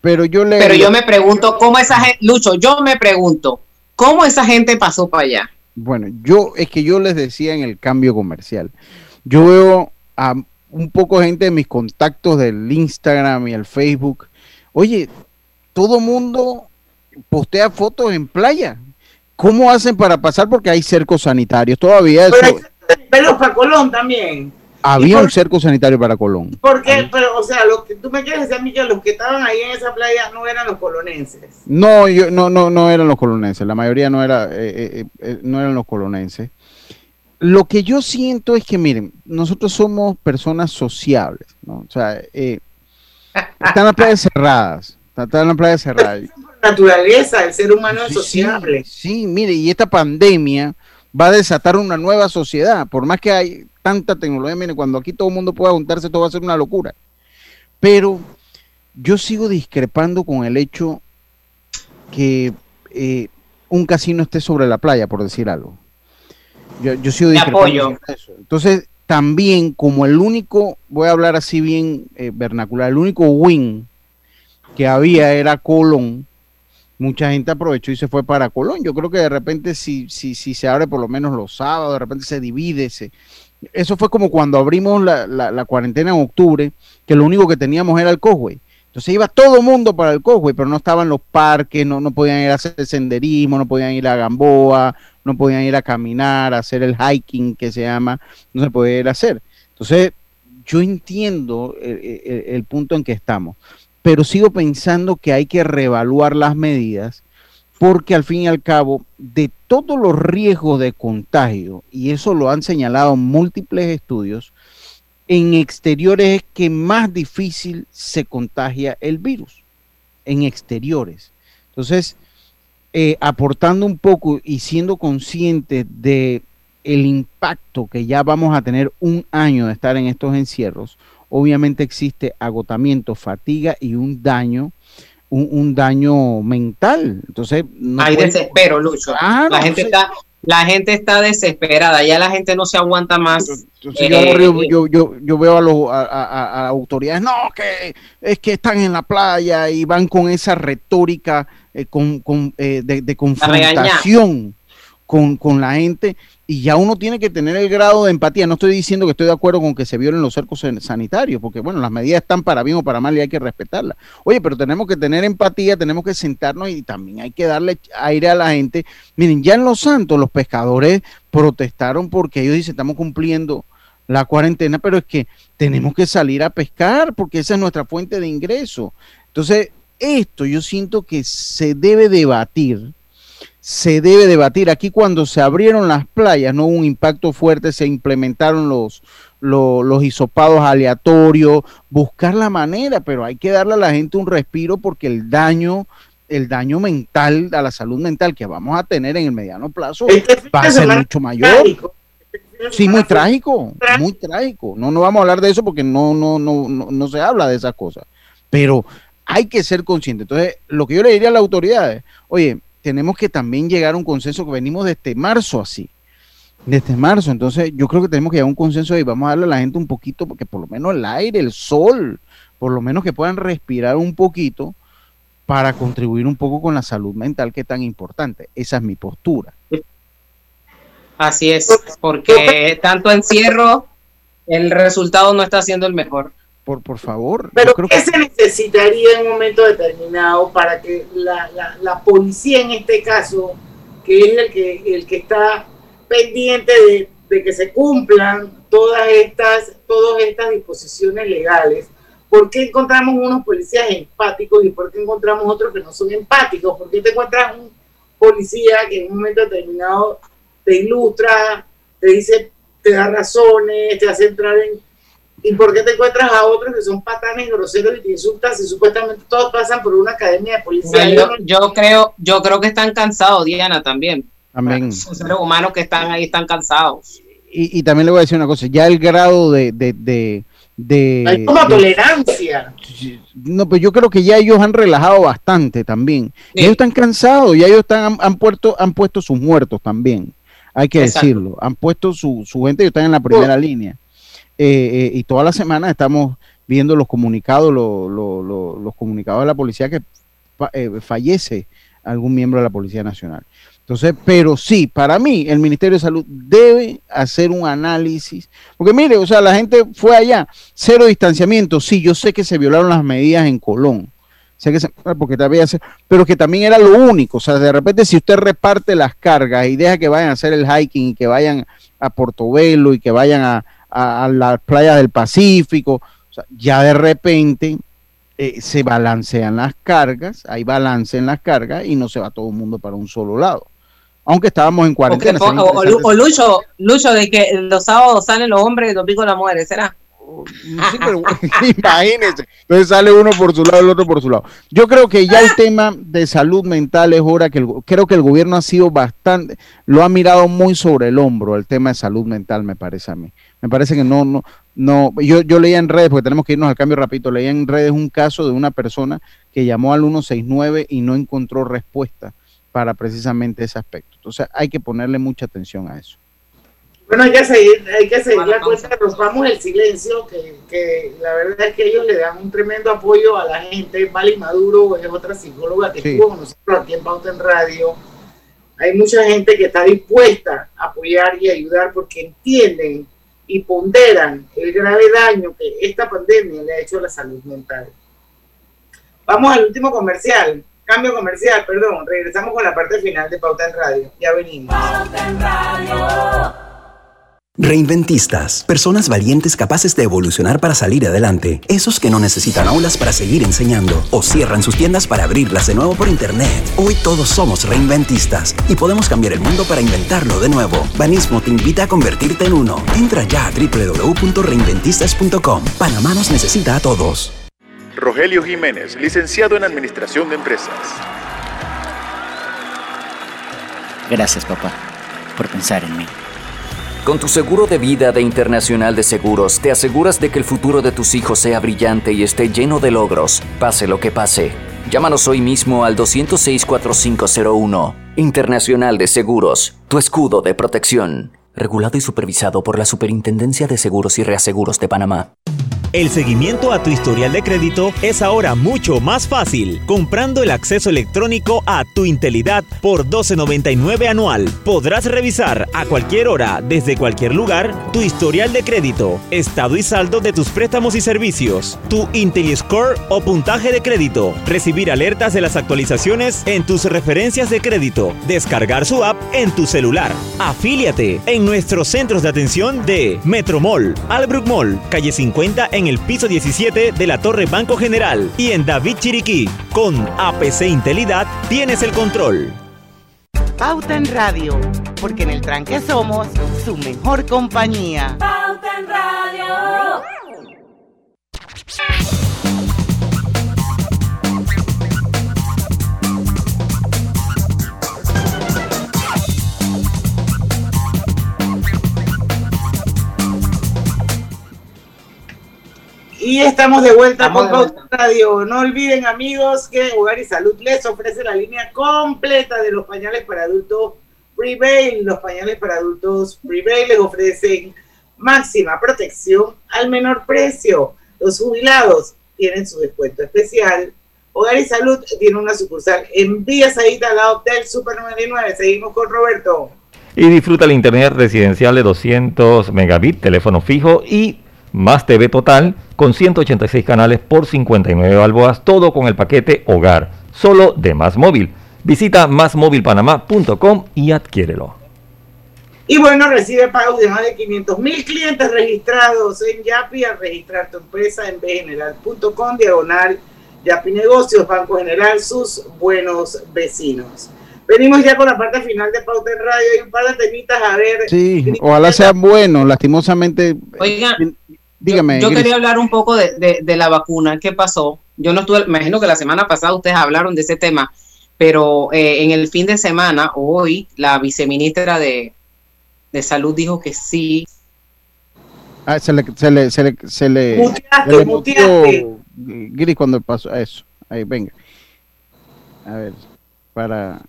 Pero yo le. Pero yo me pregunto cómo esa gente, Lucho, yo me pregunto, ¿cómo esa gente pasó para allá? Bueno, yo es que yo les decía en el cambio comercial. Yo veo a un poco gente de mis contactos del Instagram y el Facebook. Oye, todo mundo postea fotos en playa. ¿Cómo hacen para pasar? Porque hay cercos sanitarios. Todavía eso, Pero hay pelos para Colón también. Había por- un cerco sanitario para Colón. Porque, pero, o sea, lo que tú me quieres decir a mí que los que estaban ahí en esa playa no eran los colonenses. No, yo, no, no, no eran los colonenses. La mayoría no era, eh, eh, eh, no eran los colonenses. Lo que yo siento es que, miren, nosotros somos personas sociables, ¿no? O sea, están las playas cerradas, están las playas cerradas. Naturaleza, el ser humano es sociable. Sí, mire, y esta pandemia va a desatar una nueva sociedad. Por más que hay tanta tecnología, mire, cuando aquí todo el mundo pueda juntarse, todo va a ser una locura. Pero yo sigo discrepando con el hecho que eh, un casino esté sobre la playa, por decir algo. Yo, yo sigo discrepando apoyo. sobre eso. Entonces, también como el único, voy a hablar así bien eh, vernacular, el único win que había era Colón, mucha gente aprovechó y se fue para Colón. Yo creo que de repente si, si, si se abre por lo menos los sábados, de repente se divide. Se... Eso fue como cuando abrimos la, la- cuarentena en octubre, que lo único que teníamos era el Cosway. Entonces iba todo mundo para el Cosway, pero no estaban los parques, no, no podían ir a hacer senderismo, no podían ir a Gamboa, no podían ir a caminar, a hacer el hiking que se llama, no se podía ir a hacer. Entonces, yo entiendo el, el- el punto en que estamos, pero sigo pensando que hay que reevaluar las medidas porque al fin y al cabo, de todos los riesgos de contagio, y eso lo han señalado múltiples estudios, en exteriores es que más difícil se contagia el virus, en exteriores. Entonces, eh, aportando un poco y siendo consciente de el impacto que ya vamos a tener un año de estar en estos encierros, obviamente existe agotamiento, fatiga y un daño, un, un daño mental. Entonces, no Hay puede- desespero, Lucho. La gente sí. está, la gente está desesperada, ya la gente no se aguanta más. Entonces, Eh, yo, yo, yo, yo veo a, los, a, a- a- a autoridades, no, que es que están en la playa y van con esa retórica eh, con, con, eh, de, de confrontación con, con la gente y ya uno tiene que tener el grado de empatía. No estoy diciendo que estoy de acuerdo con que se violen los cercos san- sanitarios, porque bueno, las medidas están para bien o para mal y hay que respetarlas. Oye, pero tenemos que tener empatía, tenemos que sentarnos y también hay que darle aire a la gente. Miren, ya en Los Santos los pescadores protestaron porque ellos dicen estamos cumpliendo la cuarentena, pero es que tenemos que salir a pescar porque esa es nuestra fuente de ingreso. Entonces, esto yo siento que se debe debatir, se debe debatir. Aquí cuando se abrieron las playas no hubo un impacto fuerte, se implementaron los, los hisopados aleatorios, buscar la manera, pero hay que darle a la gente un respiro porque el daño el daño mental, a la salud mental que vamos a tener en el mediano plazo va a ser mucho mayor. Sí, muy trágico, muy trágico. No, no vamos a hablar de eso porque no, no, no, no, se habla de esas cosas. Pero hay que ser consciente. Entonces, lo que yo le diría a las autoridades, oye, tenemos que también llegar a un consenso que venimos desde marzo así. Desde marzo. Entonces, yo creo que tenemos que llegar a un consenso y vamos a darle a la gente un poquito, porque por lo menos el aire, el sol, por lo menos que puedan respirar un poquito para contribuir un poco con la salud mental que es tan importante. Esa es mi postura. Así es, porque tanto encierro, el resultado no está siendo el mejor. Por, por favor. Pero ¿qué se necesitaría en un momento determinado para que la, la, policía en este caso, que es el que, el que está pendiente de, de que se cumplan todas estas, todas estas disposiciones legales, ¿Por qué encontramos unos policías empáticos y por qué encontramos otros que no son empáticos? ¿Por qué te encuentras un policía que en un momento determinado te ilustra, te dice, te da razones, te hace entrar en... ¿Y por qué te encuentras a otros que son patanes groseros y te insultan si supuestamente todos pasan por una academia de policía? yo, creo, yo creo que están cansados, Diana, también. Amén. Son seres humanos que están ahí, están cansados. Y, también le voy a decir una cosa, ya el grado de de... Hay como tolerancia. No, pues yo creo que ya ellos han relajado bastante también. Ellos están cansados, ya ellos están, han, puesto, han puesto sus muertos también, hay que decirlo. Han puesto su, su gente, ellos están en la primera línea. Eh, eh, y toda la semana estamos viendo los comunicados, los comunicados de la policía que eh, fallece algún miembro de la Policía Nacional. Entonces, pero sí, para mí el Ministerio de Salud debe hacer un análisis, porque mire, o sea, la gente fue allá, cero distanciamiento, sí, yo sé que se violaron las medidas en Colón, sé que se, porque también pero que también era lo único, o sea, de repente si usted reparte las cargas y deja que vayan a hacer el hiking y que vayan a Portobelo y que vayan a, las playas del Pacífico, o sea, ya de repente eh, se balancean las cargas, hay balance en las cargas y no se va todo el mundo para un solo lado aunque estábamos en cuarentena. O, Lucho, Lucho, de que los sábados salen los hombres y los domingos las mujeres, ¿será? Sí, pero, imagínense. Entonces sale uno por su lado, el otro por su lado. Yo creo que ya el tema de salud mental es hora que el, creo que el gobierno ha sido bastante, lo ha mirado muy sobre el hombro el tema de salud mental, me parece a mí. Me parece que no, no, no. Yo, yo leía en redes, porque tenemos que irnos al cambio rapidito, leía en redes un caso de una persona que llamó al 169 y no encontró respuesta para precisamente ese aspecto. Entonces hay que ponerle mucha atención a eso. Bueno, hay que seguir, hay que seguir la cuenta, vamos el silencio, que, que, la verdad es que ellos le dan un tremendo apoyo a la gente. Vali Maduro es otra psicóloga que estuvo con nosotros aquí en Pauta en Radio. Hay mucha gente que está dispuesta a apoyar y ayudar porque entienden y ponderan el grave daño que esta pandemia le ha hecho a la salud mental. Vamos al último comercial. Cambio comercial, perdón. Regresamos con la parte final de Pauta en Radio. Ya venimos. Pauta en Radio. Reinventistas, personas valientes capaces de evolucionar para salir adelante, esos que no necesitan aulas para seguir enseñando o cierran sus tiendas para abrirlas de nuevo por internet. Hoy todos somos reinventistas y podemos cambiar el mundo para inventarlo de nuevo. Banismo te invita a convertirte en uno. Entra ya a www.reinventistas.com. Panamá nos necesita a todos. Rogelio Jiménez, licenciado en Administración de Empresas. Gracias, papá, por pensar en mí. Con tu seguro de vida de Internacional de Seguros, te aseguras de que el futuro de tus hijos sea brillante y esté lleno de logros, pase lo que pase. Llámanos hoy mismo al 206-4501. Internacional de Seguros, tu escudo de protección. Regulado y supervisado por la Superintendencia de Seguros y Reaseguros de Panamá. El seguimiento a tu historial de crédito es ahora mucho más fácil. Comprando el acceso electrónico a tu Intelidad por 12.99 anual, podrás revisar a cualquier hora, desde cualquier lugar, tu historial de crédito, estado y saldo de tus préstamos y servicios, tu IntelliScore o puntaje de crédito, recibir alertas de las actualizaciones en tus referencias de crédito, descargar su app en tu celular. Afíliate en nuestros centros de atención de Metromall, Albrook Mall, calle 50 en en el piso 17 de la Torre Banco General y en David Chiriquí. Con APC Intelidad tienes el control. Pauta en Radio, porque en el tranque somos su mejor compañía. Pauta en Radio. Y estamos de vuelta con Pauta Radio. No olviden, amigos, que Hogar y Salud les ofrece la línea completa de los pañales para adultos Prevail. Los pañales para adultos Prevail les ofrecen máxima protección al menor precio. Los jubilados tienen su descuento especial. Hogar y Salud tiene una sucursal en Villa Saída al lado del Super 99. Seguimos con Roberto. Y disfruta el internet residencial de 200 megabit, teléfono fijo y más TV total con 186 canales por 59 balboas, todo con el paquete hogar, solo de Más Móvil. Visita másmóvilpanamá.com y adquiérelo. Y bueno, recibe pagos de más de 500 mil clientes registrados en Yapi al registrar tu empresa en bgeneral.com, diagonal Yapi Negocios, Banco General, sus buenos vecinos. Venimos ya con la parte final de Pauta en Radio. Hay un par de temitas a ver. Sí, ojalá sean buenos. Lastimosamente. Oiga, dígame. Yo, quería hablar un poco de, de, la vacuna. ¿Qué pasó? Yo no estuve, me imagino que la semana pasada ustedes hablaron de ese tema, pero eh, en el fin de semana, hoy, la viceministra de, de Salud dijo que sí. Ah, se le, se le, se le, se le, mutiaste, Gris cuando pasó eso. Ahí, venga. A ver, para.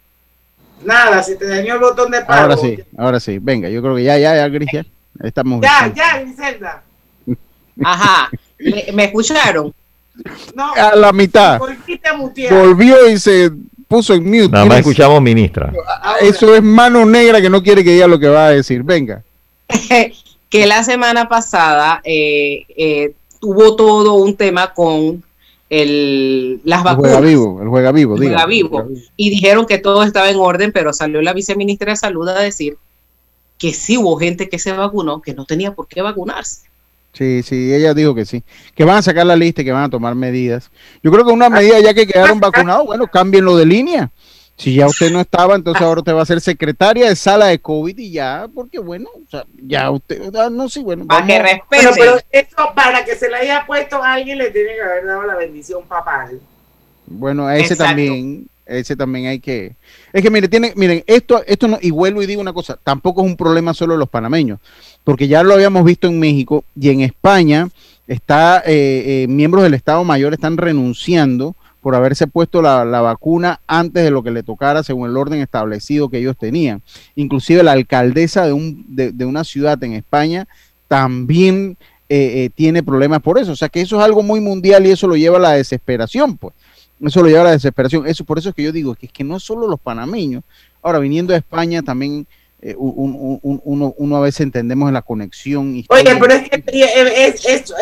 Nada, se te dañó el botón de pago. Ahora sí, ahora sí. Venga, yo creo que ya, ya, ya, Gris, ya. Estamos. Ya, ya, Griselda. Ajá. ¿Me, escucharon? No. A la mitad. Volvió y se puso en mute. Nada más escuchamos, ministra. Eso es mano negra que no quiere que diga lo que va a decir. Venga. que la semana pasada eh, eh, tuvo todo un tema con el, las vacunas. Juega vivo, el juega vivo, el juega vivo. Y dijeron que todo estaba en orden, pero salió la viceministra de Salud a decir que sí hubo gente que se vacunó, que no tenía por qué vacunarse. Sí, sí, ella dijo que sí, que van a sacar la lista y que van a tomar medidas. Yo creo que una medida ya que quedaron vacunados, bueno, cámbienlo de línea. Si ya usted no estaba, entonces ahora usted va a ser secretaria de sala de COVID y ya, porque bueno, o sea, ya usted, no, sí, bueno. Para que respete. Pero, pero esto, para que se le haya puesto a alguien, le tiene que haber dado la bendición papal. Bueno, a ese también, ese también hay que. Es que mire, tiene, miren, esto, esto no, y vuelvo y digo una cosa, tampoco es un problema solo de los panameños porque ya lo habíamos visto en México y en España está eh, eh, miembros del Estado Mayor están renunciando por haberse puesto la, vacuna antes de lo que le tocara según el orden establecido que ellos tenían. Inclusive la alcaldesa de, un, de, una ciudad en España también eh, tiene problemas por eso. O sea que eso es algo muy mundial y eso lo lleva a la desesperación, pues. Eso lo lleva a la desesperación. Eso, por eso es que yo digo que es que no solo los panameños, ahora viniendo a España también eh, uno, uno, a veces entendemos en la conexión. Oye, pero es que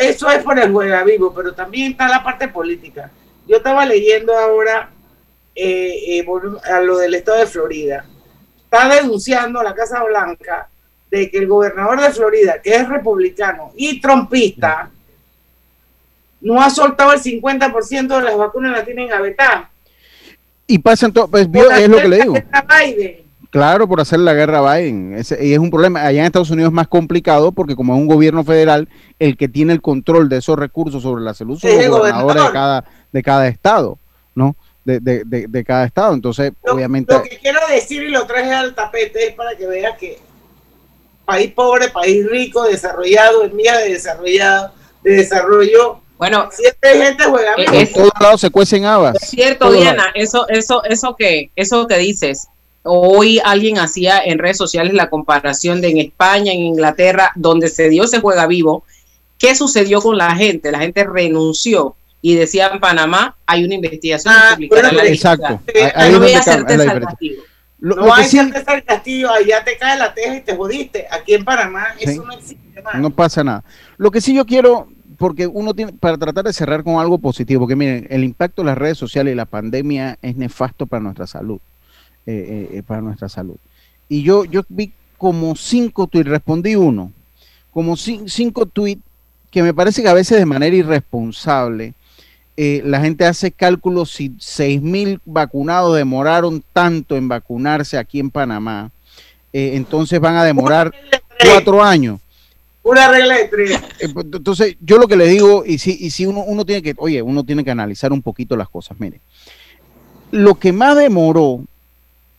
eso es por el juega vivo, pero también está la parte política. Yo estaba leyendo ahora eh, eh, a lo del estado de Florida. Está denunciando a la Casa Blanca de que el gobernador de Florida, que es republicano y trompista, no ha soltado el 50% de las vacunas, las tienen avetadas. Y pasan todo, pues es lo que le digo. Claro, por hacer la guerra a Biden. y es un problema. Allá en Estados Unidos es más complicado porque como es un gobierno federal, el que tiene el control de esos recursos sobre la salud son los gobernadores de cada, de cada estado, ¿no? De, de, de, cada estado. Entonces, obviamente... Lo que quiero decir y lo traje al tapete es para que veas que país pobre, país rico, desarrollado, en vía de desarrollado, de desarrollo, bueno, siempre hay gente juega. En todos lados se cuecen habas. Es cierto, Diana, eso, eso, eso que, eso que dices Hoy alguien hacía en redes sociales la comparación de en España, en Inglaterra, donde se dio ese juega vivo. ¿Qué sucedió con la gente? La gente renunció y decía en Panamá hay una investigación. Ah, exacto. no voy a hacerte no hay que hacerte el castigo, allá te cae la teja y te jodiste. Aquí en Panamá eso no existe más. No pasa nada. Lo que sí yo quiero, porque uno tiene, para tratar de cerrar con algo positivo, porque miren, el impacto de las redes sociales y la pandemia es nefasto para nuestra salud. Eh, eh, eh, para nuestra salud. Y yo, yo vi como cinco tweets, respondí uno, como cinco tweets que me parece que a veces de manera irresponsable la gente hace cálculos si seis mil vacunados demoraron tanto en vacunarse aquí en Panamá, entonces van a demorar cuatro años. Una regla de tres. Eh, pues, entonces, yo lo que le digo, y si, y si uno, uno tiene que, oye, uno tiene que analizar un poquito las cosas. Mire, lo que más demoró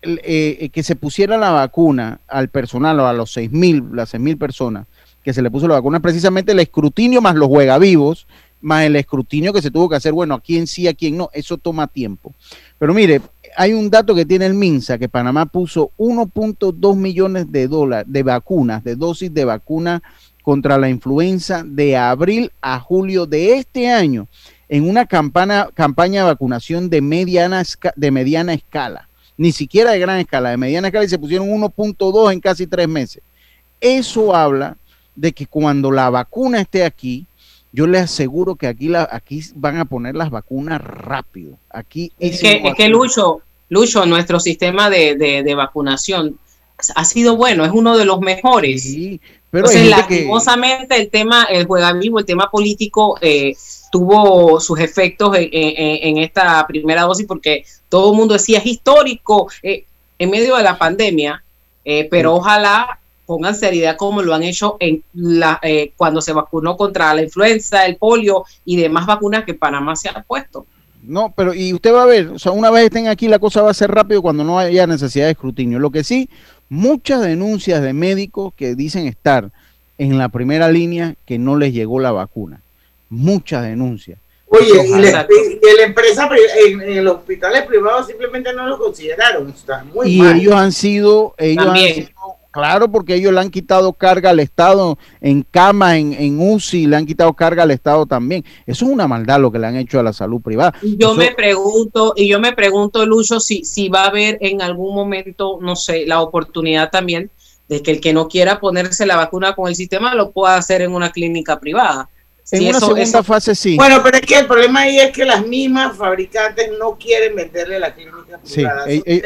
eh, que se pusiera la vacuna al personal o a los seis mil, las seis mil personas que se le puso la vacuna, precisamente el escrutinio más los juegavivos, más el escrutinio que se tuvo que hacer, bueno, a quién sí, a quién no, eso toma tiempo. Pero mire, hay un dato que tiene el MINSA, que Panamá puso 1.2 millones de dólares de vacunas, de dosis de vacuna contra la influenza de abril a julio de este año en una campana, campaña de vacunación de mediana, de mediana escala, ni siquiera de gran escala, de mediana escala y se pusieron 1.2 en casi tres meses. Eso habla de que cuando la vacuna esté aquí, yo le aseguro que aquí, la, aquí van a poner las vacunas rápido. Aquí es, que, es que Lucho, Lucho, nuestro sistema de, de, vacunación ha sido bueno, es uno de los mejores. Sí, pero Entonces, lastimosamente el tema, el vivo, el tema político eh, tuvo sus efectos en, en, esta primera dosis porque todo el mundo decía es histórico eh, en medio de la pandemia, eh, pero ojalá pongan seriedad como lo han hecho en la, eh, cuando se vacunó contra la influenza, el polio y demás vacunas que Panamá se ha puesto. No, pero y usted va a ver, o sea, una vez estén aquí la cosa va a ser rápido cuando no haya necesidad de escrutinio. Lo que sí, muchas denuncias de médicos que dicen estar en la primera línea que no les llegó la vacuna. Muchas denuncias. Oye, y, la, empresa en, en, los hospitales privados simplemente no lo consideraron. Está muy y ellos han sido, ellos han sido Claro, porque ellos le han quitado carga al Estado en cama, en, en, UCI, le han quitado carga al Estado también. Eso es una maldad lo que le han hecho a la salud privada. Yo me pregunto, y yo me pregunto, Lucho, si, si va a haber en algún momento, no sé, la oportunidad también de que el que no quiera ponerse la vacuna con el sistema lo pueda hacer en una clínica privada en una segunda fase sí. Bueno, pero es que el problema ahí es que las mismas fabricantes no quieren venderle la clínica Sí,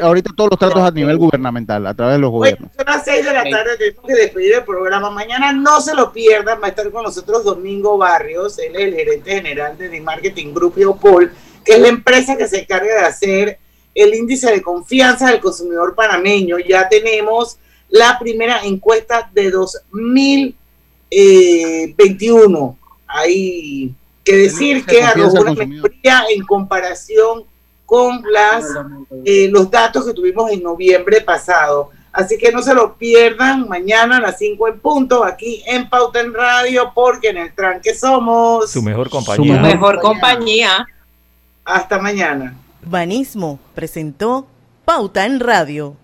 ahorita todos los tratos a nivel gubernamental, a través de los gobiernos. son las 6 de la tarde, tenemos que despedir el programa. Mañana no se lo pierdan, va a estar con nosotros Domingo Barrios, él es el gerente general de Marketing Group Paul, que es la empresa que se encarga de hacer el índice de confianza del consumidor panameño. Ya tenemos la primera encuesta de 2021 hay que decir que arrojó una mejoría en comparación con las eh, los datos que tuvimos en noviembre pasado. Así que no se lo pierdan mañana a las 5 en punto aquí en Pauta en Radio, porque en el tranque somos su mejor compañía. Su mejor compañía. Hasta mañana. Banismo presentó Pauta en Radio.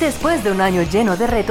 Después de un año lleno de retos,